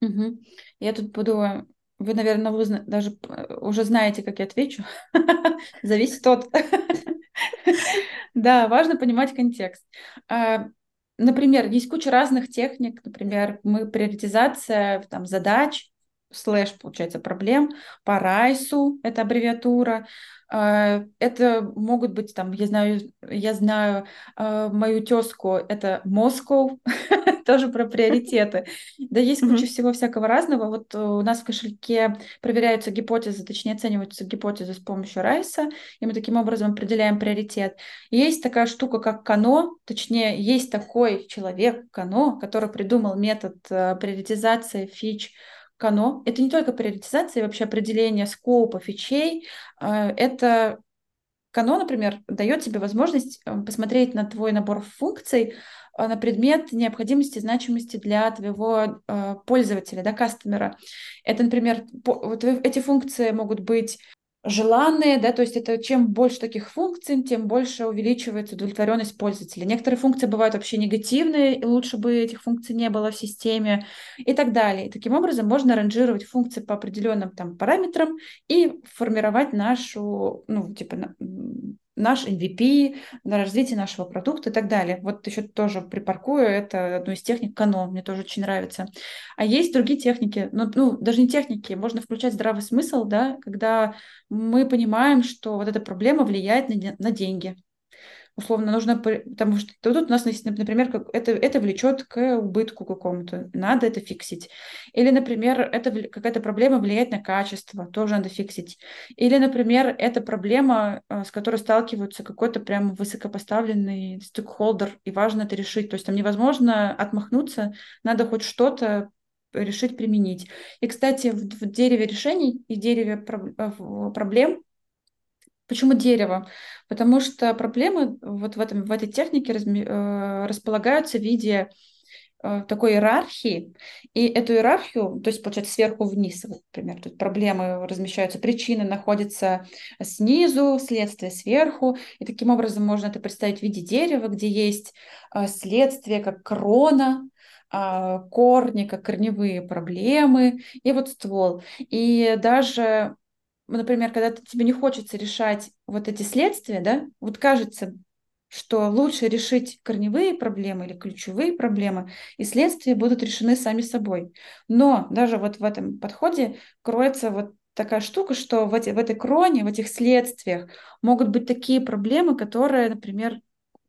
Угу. Я тут буду... Вы, наверное, вы даже э, уже знаете, как я отвечу. Зависит от... Да, важно понимать контекст. А, например, есть куча разных техник. Например, мы приоритизация там, задач, слэш, получается, проблем, по райсу, это аббревиатура, а, это могут быть там, я знаю, я знаю э, мою тезку, это Moscow, тоже про приоритеты. Да, есть куча всего всякого разного. Вот у нас в кошельке проверяются гипотезы, точнее оцениваются гипотезы с помощью Райса, и мы таким образом определяем приоритет. Есть такая штука, как Кано, точнее, есть такой человек, Кано, который придумал метод э, приоритизации фич Кано. Это не только приоритизация, вообще определение скопа фичей. Э, это Кано, например, дает тебе возможность э, посмотреть на твой набор функций на предмет необходимости, значимости для твоего пользователя, да, кастомера. Это, например, вот эти функции могут быть желанные, да, то есть это чем больше таких функций, тем больше увеличивается удовлетворенность пользователя. Некоторые функции бывают вообще негативные, и лучше бы этих функций не было в системе и так далее. И таким образом можно ранжировать функции по определенным там параметрам и формировать нашу, ну, типа, наш MVP, на развитие нашего продукта и так далее. Вот еще тоже припаркую, это одну из техник Кано, мне тоже очень нравится. А есть другие техники, ну, ну даже не техники, можно включать здравый смысл, да, когда мы понимаем, что вот эта проблема влияет на, на деньги условно нужно, потому что тут у нас, например, это, это влечет к убытку какому-то, надо это фиксить. Или, например, это какая-то проблема влияет на качество, тоже надо фиксить. Или, например, это проблема, э, с которой сталкиваются какой-то прям высокопоставленный стейкхолдер, и важно это решить. То есть там невозможно отмахнуться, надо хоть что-то решить применить. И, кстати, в, в дереве решений и дереве э, проблем Почему дерево? Потому что проблемы вот в, этом, в этой технике разми, э, располагаются в виде э, такой иерархии, и эту иерархию, то есть, получается, сверху вниз, вот, например, тут проблемы размещаются, причины находятся снизу, следствие сверху, и таким образом можно это представить в виде дерева, где есть э, следствие как крона, э, корни, как корневые проблемы, и вот ствол. И даже например, когда тебе не хочется решать вот эти следствия, да, вот кажется, что лучше решить корневые проблемы или ключевые проблемы, и следствия будут решены сами собой. Но даже вот в этом подходе кроется вот такая штука, что в, эти, в этой кроне, в этих следствиях могут быть такие проблемы, которые, например,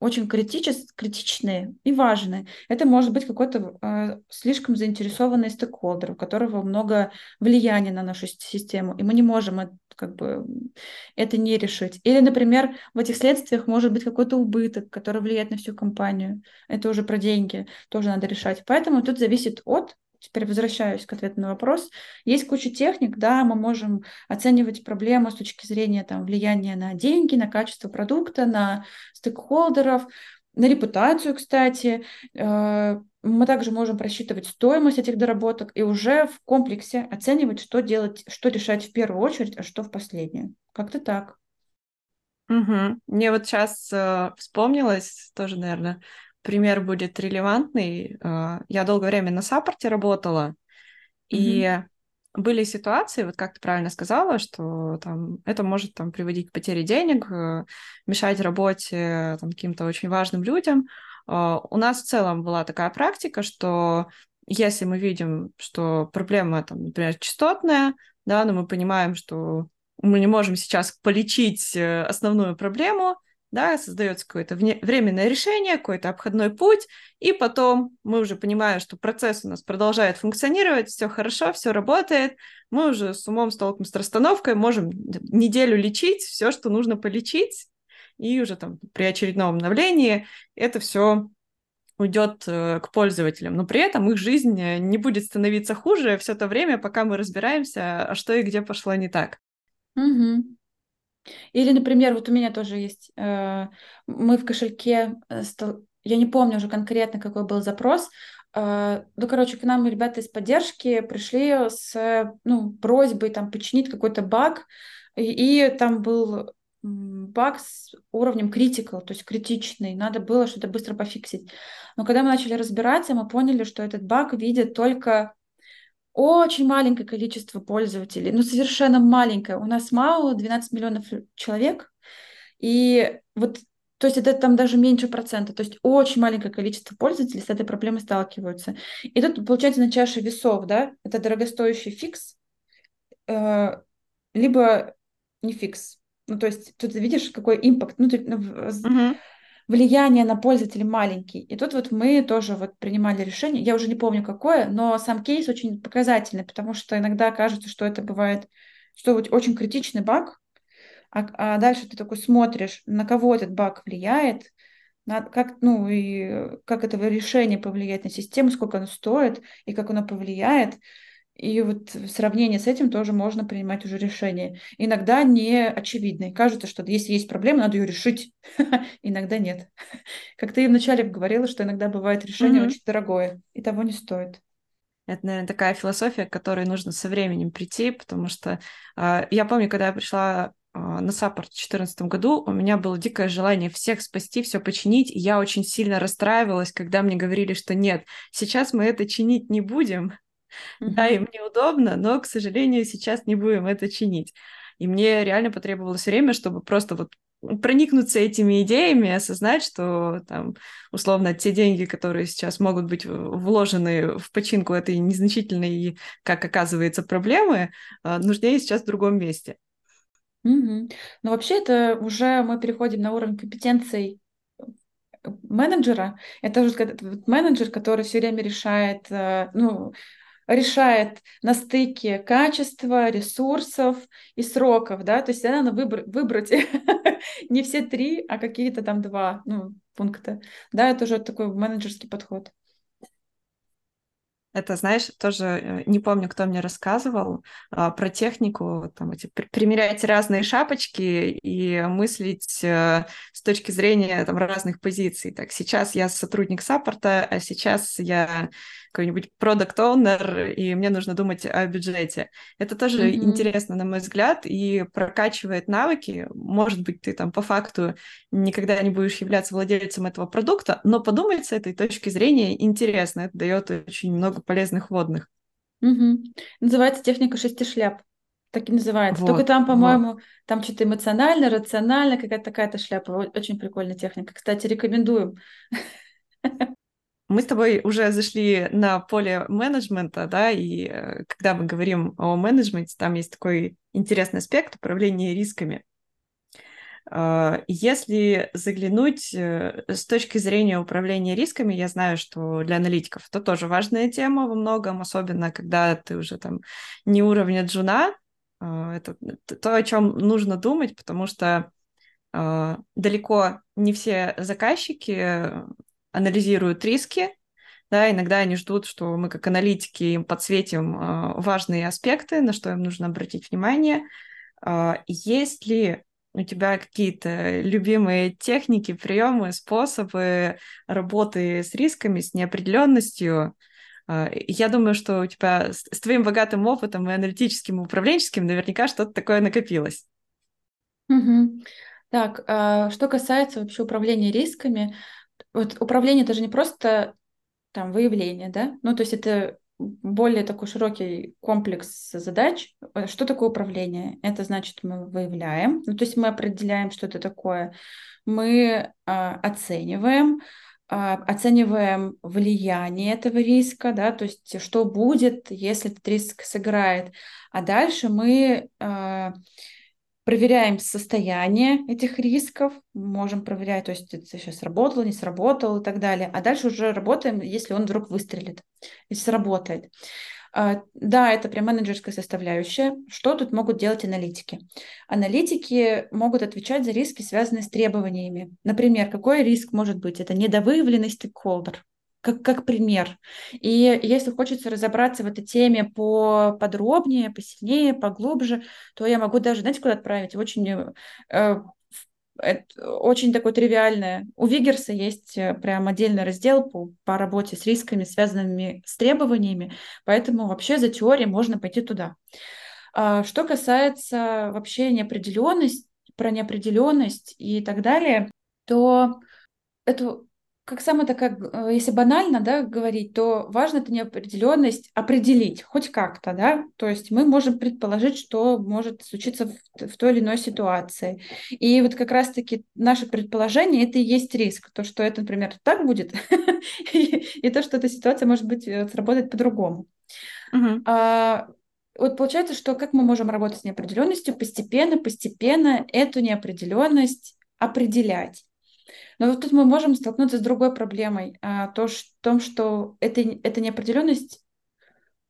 очень критичес, критичные и важные. Это может быть какой-то э, слишком заинтересованный стейкхолдер, у которого много влияния на нашу систему, и мы не можем как бы, это не решить. Или, например, в этих следствиях может быть какой-то убыток, который влияет на всю компанию. Это уже про деньги, тоже надо решать. Поэтому тут зависит от теперь возвращаюсь к ответу на вопрос. Есть куча техник, да, мы можем оценивать проблему с точки зрения там, влияния на деньги, на качество продукта, на стейкхолдеров, на репутацию, кстати. Э, мы также можем просчитывать стоимость этих доработок и уже в комплексе оценивать, что делать, что решать в первую очередь, а что в последнюю. Как-то так. Угу. Мне вот сейчас э, вспомнилось тоже, наверное, пример будет релевантный. Э, я долгое время на саппорте работала, и mm-hmm. были ситуации, вот как ты правильно сказала, что там это может там приводить к потере денег, э, мешать работе там, каким-то очень важным людям. Э, у нас в целом была такая практика, что если мы видим, что проблема, там, например, частотная, да, но мы понимаем, что мы не можем сейчас полечить основную проблему, да, создается какое-то временное решение, какой-то обходной путь, и потом мы уже понимаем, что процесс у нас продолжает функционировать, все хорошо, все работает, мы уже с умом столкнем с расстановкой, можем неделю лечить все, что нужно полечить, и уже там при очередном обновлении это все уйдет э, к пользователям, но при этом их жизнь э, не будет становиться хуже все то время, пока мы разбираемся, а что и где пошло не так. Угу. Или, например, вот у меня тоже есть, э, мы в кошельке, э, я не помню уже конкретно, какой был запрос, э, ну, короче, к нам ребята из поддержки пришли с ну, просьбой там починить какой-то баг, и, и там был баг с уровнем critical, то есть критичный, надо было что-то быстро пофиксить. Но когда мы начали разбираться, мы поняли, что этот баг видит только очень маленькое количество пользователей, ну совершенно маленькое. У нас мало, 12 миллионов человек, и вот, то есть это там даже меньше процента, то есть очень маленькое количество пользователей с этой проблемой сталкиваются. И тут получается на чаше весов, да, это дорогостоящий фикс, э, либо не фикс. Ну то есть тут видишь, какой импакт. Ну, тут, ну, uh-huh влияние на пользователя маленький. И тут вот мы тоже вот принимали решение, я уже не помню какое, но сам кейс очень показательный, потому что иногда кажется, что это бывает, что вот очень критичный баг, а, а дальше ты такой смотришь, на кого этот баг влияет, на, как, ну, и как это решение повлияет на систему, сколько оно стоит и как оно повлияет. И вот в сравнении с этим тоже можно принимать уже решение. Иногда не очевидно. Кажется, что если есть проблема, надо ее решить. иногда нет. Как ты вначале говорила, что иногда бывает решение очень дорогое, и того не стоит. Это, наверное, такая философия, к которой нужно со временем прийти, потому что э, я помню, когда я пришла э, на саппорт в 2014 году, у меня было дикое желание всех спасти, все починить, и я очень сильно расстраивалась, когда мне говорили, что нет, сейчас мы это чинить не будем. Да, им неудобно, но, к сожалению, сейчас не будем это чинить. И мне реально потребовалось время, чтобы просто вот проникнуться этими идеями, осознать, что там, условно, те деньги, которые сейчас могут быть вложены в починку этой незначительной, как оказывается, проблемы, а, нужнее сейчас в другом месте. Угу. Но вообще это уже мы переходим на уровень компетенций менеджера. Это уже менеджер, который все время решает, э, ну, решает на стыке качества, ресурсов и сроков, да, то есть надо выбрать, выбрать не все три, а какие-то там два ну, пункта, да, это уже такой менеджерский подход. Это, знаешь, тоже э, не помню, кто мне рассказывал а, про технику, там эти примерять разные шапочки и мыслить а, с точки зрения там разных позиций. Так, сейчас я сотрудник саппорта, а сейчас я какой-нибудь продукт оунер и мне нужно думать о бюджете. Это тоже mm-hmm. интересно, на мой взгляд, и прокачивает навыки. Может быть, ты там по факту никогда не будешь являться владельцем этого продукта, но подумать с этой точки зрения интересно. Это дает очень много полезных вводных. Угу. Называется техника шести шляп. Так и называется. Вот, Только там, по-моему, вот. там что-то эмоционально, рационально, какая-то такая-то шляпа. Очень прикольная техника. Кстати, рекомендуем. Мы с тобой уже зашли на поле менеджмента, да, и э, когда мы говорим о менеджменте, там есть такой интересный аспект управления рисками. А, если заглянуть э, с точки зрения управления рисками, я знаю, что для аналитиков это тоже важная тема во многом, особенно когда ты уже там не уровня джуна, а, это то, о чем нужно думать, потому что а, далеко не все заказчики анализируют риски, да, иногда они ждут, что мы как аналитики им подсветим э, важные аспекты, на что им нужно обратить внимание. Э, есть ли у тебя какие-то любимые техники, приемы, способы работы с рисками, с неопределенностью? Я думаю, что у тебя с твоим богатым опытом и аналитическим, и управленческим наверняка что-то такое накопилось. Угу. Так, что касается вообще управления рисками, вот управление это же не просто там выявление, да? Ну, то есть это более такой широкий комплекс задач. Э, что такое управление? Это значит, мы выявляем, ну, то есть мы определяем, что это такое, мы а, оцениваем, а, оцениваем влияние этого риска, да, то есть что будет, если этот риск сыграет. А дальше мы а, проверяем состояние этих рисков, можем проверять, то есть это сейчас сработало, не сработало и так далее. А дальше уже работаем, если он вдруг выстрелит, если сработает. А, да, это прям менеджерская составляющая. Что тут могут делать аналитики? Аналитики могут отвечать за риски, связанные с требованиями. Например, какой риск может быть? Это недовыявленный стейкхолдер как, как пример. И если хочется разобраться в этой теме по подробнее, посильнее, поглубже, то я могу даже, знаете, куда отправить? Очень, э, очень такое тривиальное. У Вигерса есть э, прям отдельный раздел по, по работе с рисками, связанными с требованиями, поэтому вообще за теорией можно пойти туда. А, что касается вообще неопределенности, про неопределенность и так далее, то это как самое такая, э, если банально, да, говорить, то важно эту неопределенность определить хоть как-то, да, то есть мы можем предположить, что может случиться в, в той или иной ситуации. И вот как раз-таки наше предположение это и есть риск, то, что это, например, так будет, и то, что эта ситуация может быть э, сработать по-другому. А, вот получается, что как мы можем работать с неопределенностью, постепенно, постепенно эту неопределенность определять. Но вот тут мы можем столкнуться с другой проблемой, а, то, в том, что это, эта неопределенность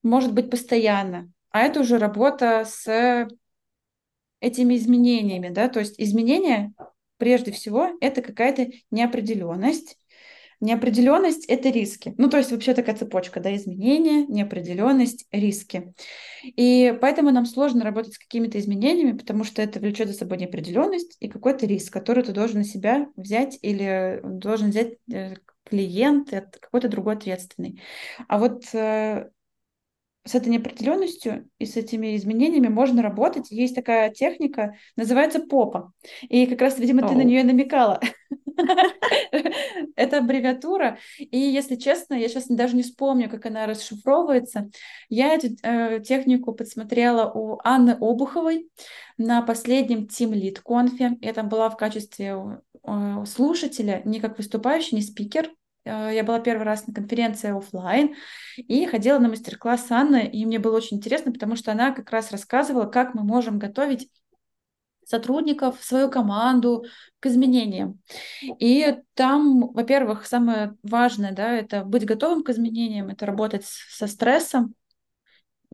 может быть постоянно, а это уже работа с этими изменениями, да, то есть изменения, прежде всего, это какая-то неопределенность, Неопределенность – это риски. Ну, то есть вообще такая цепочка, да, изменения, неопределенность, риски. И поэтому нам сложно работать с какими-то изменениями, потому что это влечет за собой неопределенность и какой-то риск, который ты должен на себя взять или должен взять э, клиент, какой-то другой ответственный. А вот э, с этой неопределенностью и с этими изменениями можно работать. Есть такая техника, называется попа. И как раз, видимо, ты на нее намекала. Это аббревиатура. И, если честно, я сейчас даже не вспомню, как она расшифровывается. Я эту э, технику подсмотрела у Анны Обуховой на последнем Team Lead конфе. Я там была в качестве э, слушателя, не как выступающий, не спикер. Э, я была первый раз на конференции офлайн и ходила на мастер-класс Анны, и мне было очень интересно, потому что она как раз рассказывала, как мы можем готовить сотрудников, свою команду к изменениям. И там, во-первых, самое важное, да, это быть готовым к изменениям, это работать со стрессом,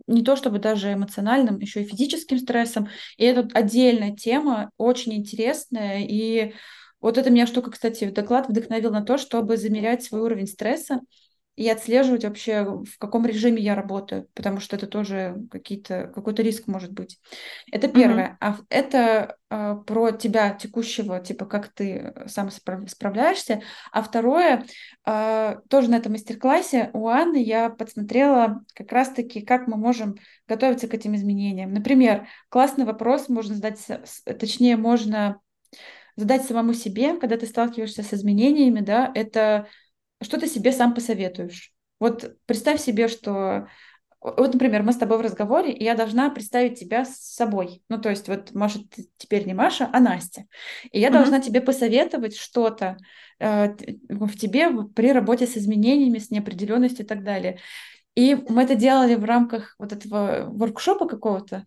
не то чтобы даже эмоциональным, еще и физическим стрессом. И это отдельная тема, очень интересная, и вот эта меня штука, кстати, доклад вдохновил на то, чтобы замерять свой уровень стресса и отслеживать вообще, в каком режиме я работаю, потому что это тоже какие-то, какой-то риск может быть. Это первое. Mm-hmm. А это э, про тебя текущего, типа, как ты сам справ- справляешься. А второе, э, тоже на этом мастер-классе у Анны я подсмотрела как раз-таки, как мы можем готовиться к этим изменениям. Например, классный вопрос можно задать, точнее, можно задать самому себе, когда ты сталкиваешься с изменениями, да, это что ты себе сам посоветуешь. Вот представь себе, что вот, например, мы с тобой в разговоре, и я должна представить тебя с собой. Ну, то есть, вот, Маша, ты теперь не Маша, а Настя. И я mm-hmm. должна тебе посоветовать что-то э, в тебе при работе с изменениями, с неопределенностью и так далее. И мы это делали в рамках вот этого воркшопа какого-то.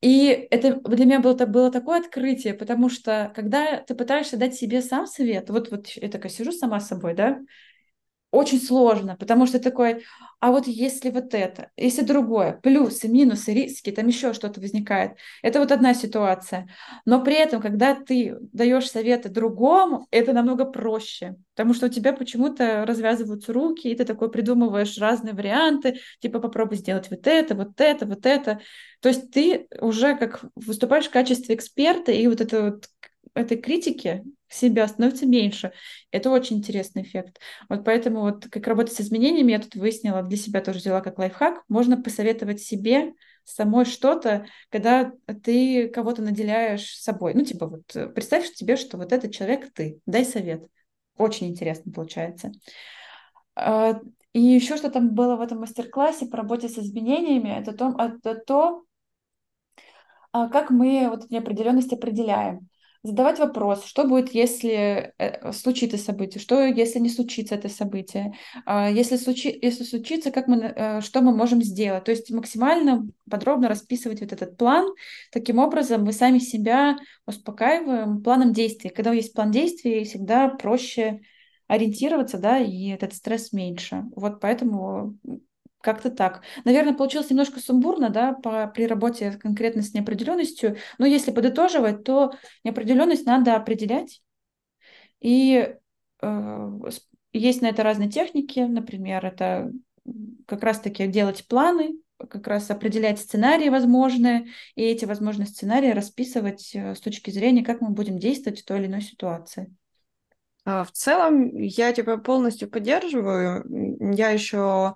И это для меня было, было такое открытие, потому что когда ты пытаешься дать себе сам совет, вот, вот я такая сижу сама с собой, да, очень сложно, потому что такой, а вот если вот это, если другое, плюсы, минусы, риски, там еще что-то возникает. Это вот одна ситуация. Но при этом, когда ты даешь советы другому, это намного проще, потому что у тебя почему-то развязываются руки, и ты такой придумываешь разные варианты, типа попробуй сделать вот это, вот это, вот это. То есть ты уже как выступаешь в качестве эксперта, и вот это вот этой критики себя становится меньше. Это очень интересный эффект. Вот поэтому вот как работать с изменениями, я тут выяснила, для себя тоже взяла как лайфхак. Можно посоветовать себе самой что-то, когда ты кого-то наделяешь собой. Ну, типа вот э, представь тебе, что вот этот человек ты, дай совет. Очень интересно получается. А, и еще что там было в этом мастер-классе по работе с изменениями, это то, это то а, как мы вот неопределенность определяем задавать вопрос, что будет, если э, случится событие, что если не случится это событие, а, если, случи, если случится, как мы, э, что мы можем сделать. То есть максимально подробно расписывать вот этот план. Таким образом, мы сами себя успокаиваем планом действий. Когда есть план действий, всегда проще ориентироваться, да, и этот стресс меньше. Вот поэтому как-то так. Наверное, получилось немножко сумбурно, да, по, при работе конкретно с неопределенностью. Но если подытоживать, то неопределенность надо определять. И э, есть на это разные техники. Например, это как раз-таки делать планы, как раз определять сценарии возможные, и эти возможные сценарии расписывать э, с точки зрения, как мы будем действовать в той или иной ситуации. А, в целом, я тебя полностью поддерживаю. Я еще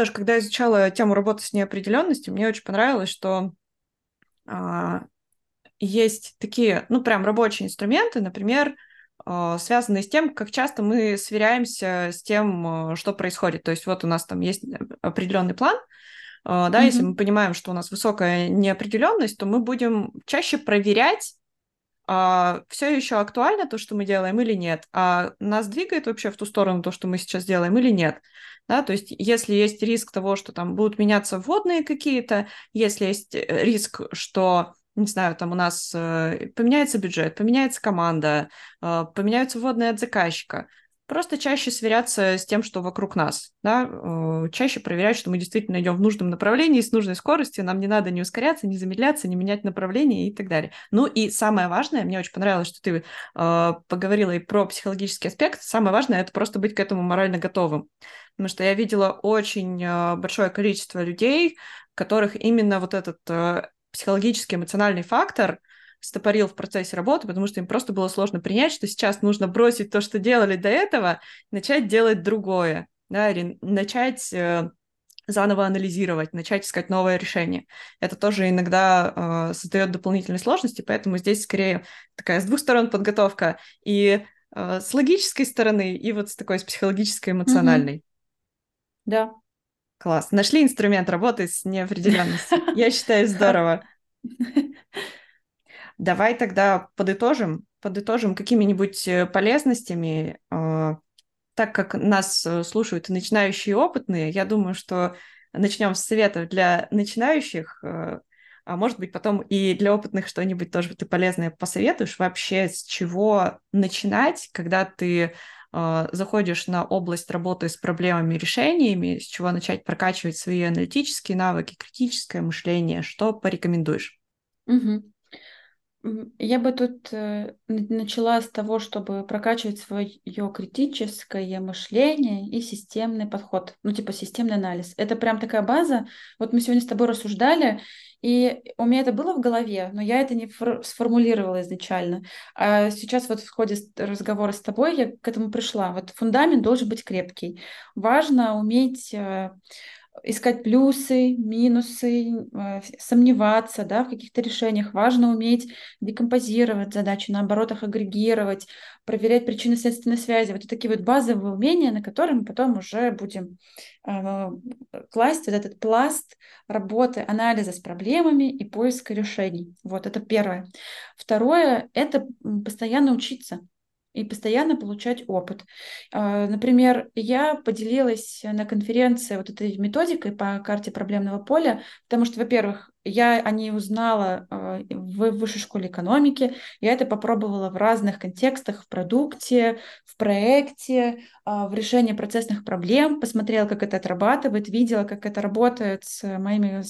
тоже, когда изучала тему работы с неопределенностью, мне очень понравилось, что а, есть такие, ну, прям рабочие инструменты, например, а, связанные с тем, как часто мы сверяемся с тем, а, что происходит. То есть вот у нас там есть определенный план, а, да, mm-hmm. если мы понимаем, что у нас высокая неопределенность, то мы будем чаще проверять, а, все еще актуально то, что мы делаем или нет, а нас двигает вообще в ту сторону то, что мы сейчас делаем или нет. Да, то есть если есть риск того, что там будут меняться вводные какие-то, если есть э, риск, что не знаю, там у нас э, поменяется бюджет, поменяется команда, э, поменяются вводные от заказчика. Просто чаще сверяться с тем, что вокруг нас, да, э, чаще проверять, что мы действительно идем в нужном направлении, с нужной скоростью, нам не надо не ускоряться, не замедляться, не менять направление и так далее. Ну и самое важное, мне очень понравилось, что ты э, поговорила и про психологический аспект, самое важное — это просто быть к этому морально готовым, потому что я видела очень э, большое количество людей, которых именно вот этот э, психологический эмоциональный фактор стопорил в процессе работы, потому что им просто было сложно принять, что сейчас нужно бросить то, что делали до этого, начать делать другое, да, или начать э, заново анализировать, начать искать новое решение. Это тоже иногда э, создает дополнительные сложности, поэтому здесь скорее такая с двух сторон подготовка и э, с логической стороны, и вот с такой с психологической, эмоциональной. Mm-hmm. Да. Класс. Нашли инструмент работы с неопределенностью. Я считаю, здорово. Давай тогда подытожим, подытожим какими-нибудь э, полезностями, э, так как нас э, слушают начинающие и опытные, я думаю, что начнем с советов для начинающих, а может быть, потом и для опытных что-нибудь тоже ты полезное посоветуешь вообще, с чего начинать, когда ты заходишь на область работы с проблемами и решениями, с чего начать прокачивать свои аналитические навыки, критическое мышление, что порекомендуешь? Угу. Я бы тут э, начала с того, чтобы прокачивать свое критическое мышление и системный подход, ну типа системный анализ. Это прям такая база. Вот мы сегодня с тобой рассуждали, и у меня это было в голове, но я это не сформулировала изначально. А сейчас вот в ходе разговора с тобой я к этому пришла. Вот фундамент должен быть крепкий. Важно уметь э, искать плюсы, минусы, э, сомневаться да, в каких-то решениях. Важно уметь декомпозировать задачу, наоборот, их агрегировать, проверять причинно-следственные связи. Вот такие вот базовые умения, на которые мы потом уже будем э, класть вот этот пласт работы, анализа с проблемами и поиска решений. Вот это первое. Второе — это постоянно учиться и постоянно получать опыт. А, например, я поделилась на конференции вот этой методикой по карте проблемного поля, потому что, во-первых, я о ней узнала а, в высшей школе экономики, я это попробовала в разных контекстах, в продукте, в проекте, а, в решении процессных проблем, посмотрела, как это отрабатывает, видела, как это работает с моими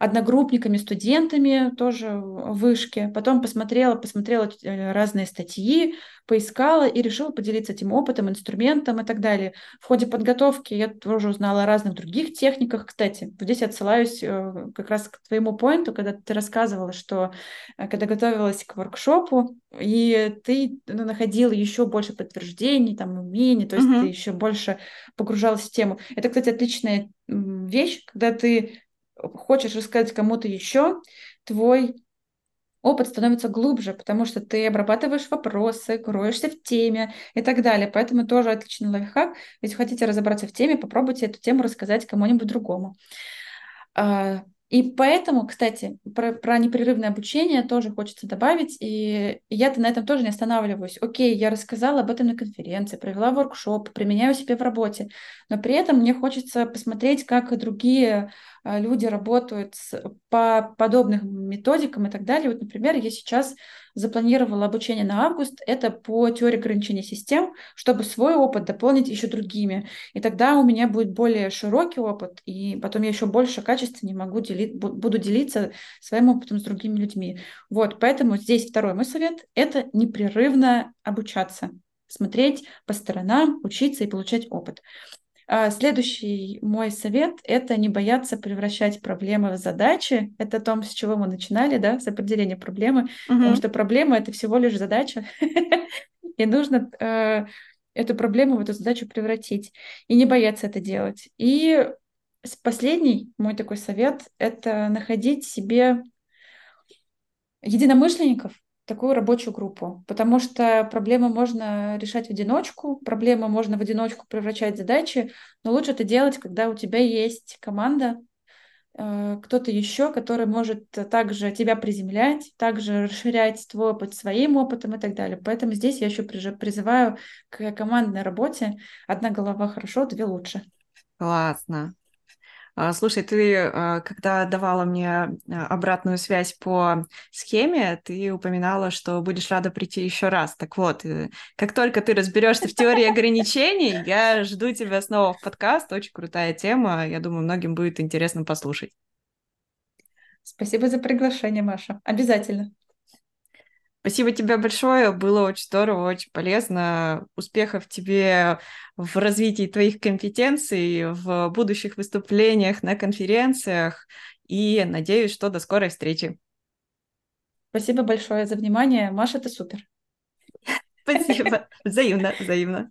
одногруппниками, студентами тоже в вышке. Потом посмотрела, посмотрела э, разные статьи, поискала и решила поделиться этим опытом, инструментом и так далее. В ходе подготовки я тоже узнала о разных других техниках. Кстати, здесь отсылаюсь э, как раз к твоему поинту, когда ты рассказывала, что э, когда готовилась к воркшопу, и ты ну, находила еще больше подтверждений, там, умений, то есть uh-huh. ты еще больше погружалась в тему. Это, кстати, отличная вещь, когда ты хочешь рассказать кому-то еще, твой опыт становится глубже, потому что ты обрабатываешь вопросы, кроешься в теме и так далее. Поэтому тоже отличный лайфхак. Если хотите разобраться в теме, попробуйте эту тему рассказать кому-нибудь другому. А, и поэтому, кстати, про, про непрерывное обучение тоже хочется добавить, и я-то на этом тоже не останавливаюсь. Окей, я рассказала об этом на конференции, провела воркшоп, применяю себе в работе, но при этом мне хочется посмотреть, как другие люди работают по подобным методикам и так далее. Вот, например, я сейчас запланировала обучение на август, это по теории ограничения систем, чтобы свой опыт дополнить еще другими. И тогда у меня будет более широкий опыт, и потом я еще больше качественнее могу делить, буду делиться своим опытом с другими людьми. Вот, поэтому здесь второй мой совет – это непрерывно обучаться смотреть по сторонам, учиться и получать опыт. А, следующий мой совет – это не бояться превращать проблемы в задачи. Это то, с чего мы начинали, да, с определения проблемы, угу. потому что проблема – это всего лишь задача, и нужно э, эту проблему в эту задачу превратить, и не бояться это делать. И последний мой такой совет – это находить себе единомышленников, такую рабочую группу, потому что проблемы можно решать в одиночку, проблемы можно в одиночку превращать в задачи, но лучше это делать, когда у тебя есть команда, э, кто-то еще, который может также тебя приземлять, также расширять твой опыт своим опытом и так далее. Поэтому здесь я еще призываю к командной работе. Одна голова хорошо, две лучше. Классно. А, слушай, ты, а, когда давала мне а, обратную связь по схеме, ты упоминала, что будешь рада прийти еще раз. Так вот, э, как только ты разберешься в теории ограничений, я жду тебя снова в подкаст. Очень крутая тема. Я думаю, многим будет интересно послушать. Спасибо за приглашение, Маша. Обязательно. Спасибо тебе большое, было очень здорово, очень полезно. Успехов тебе в развитии твоих компетенций, в будущих выступлениях на конференциях. И надеюсь, что до скорой встречи. Спасибо большое за внимание. Маша, ты супер. Спасибо. Взаимно, взаимно.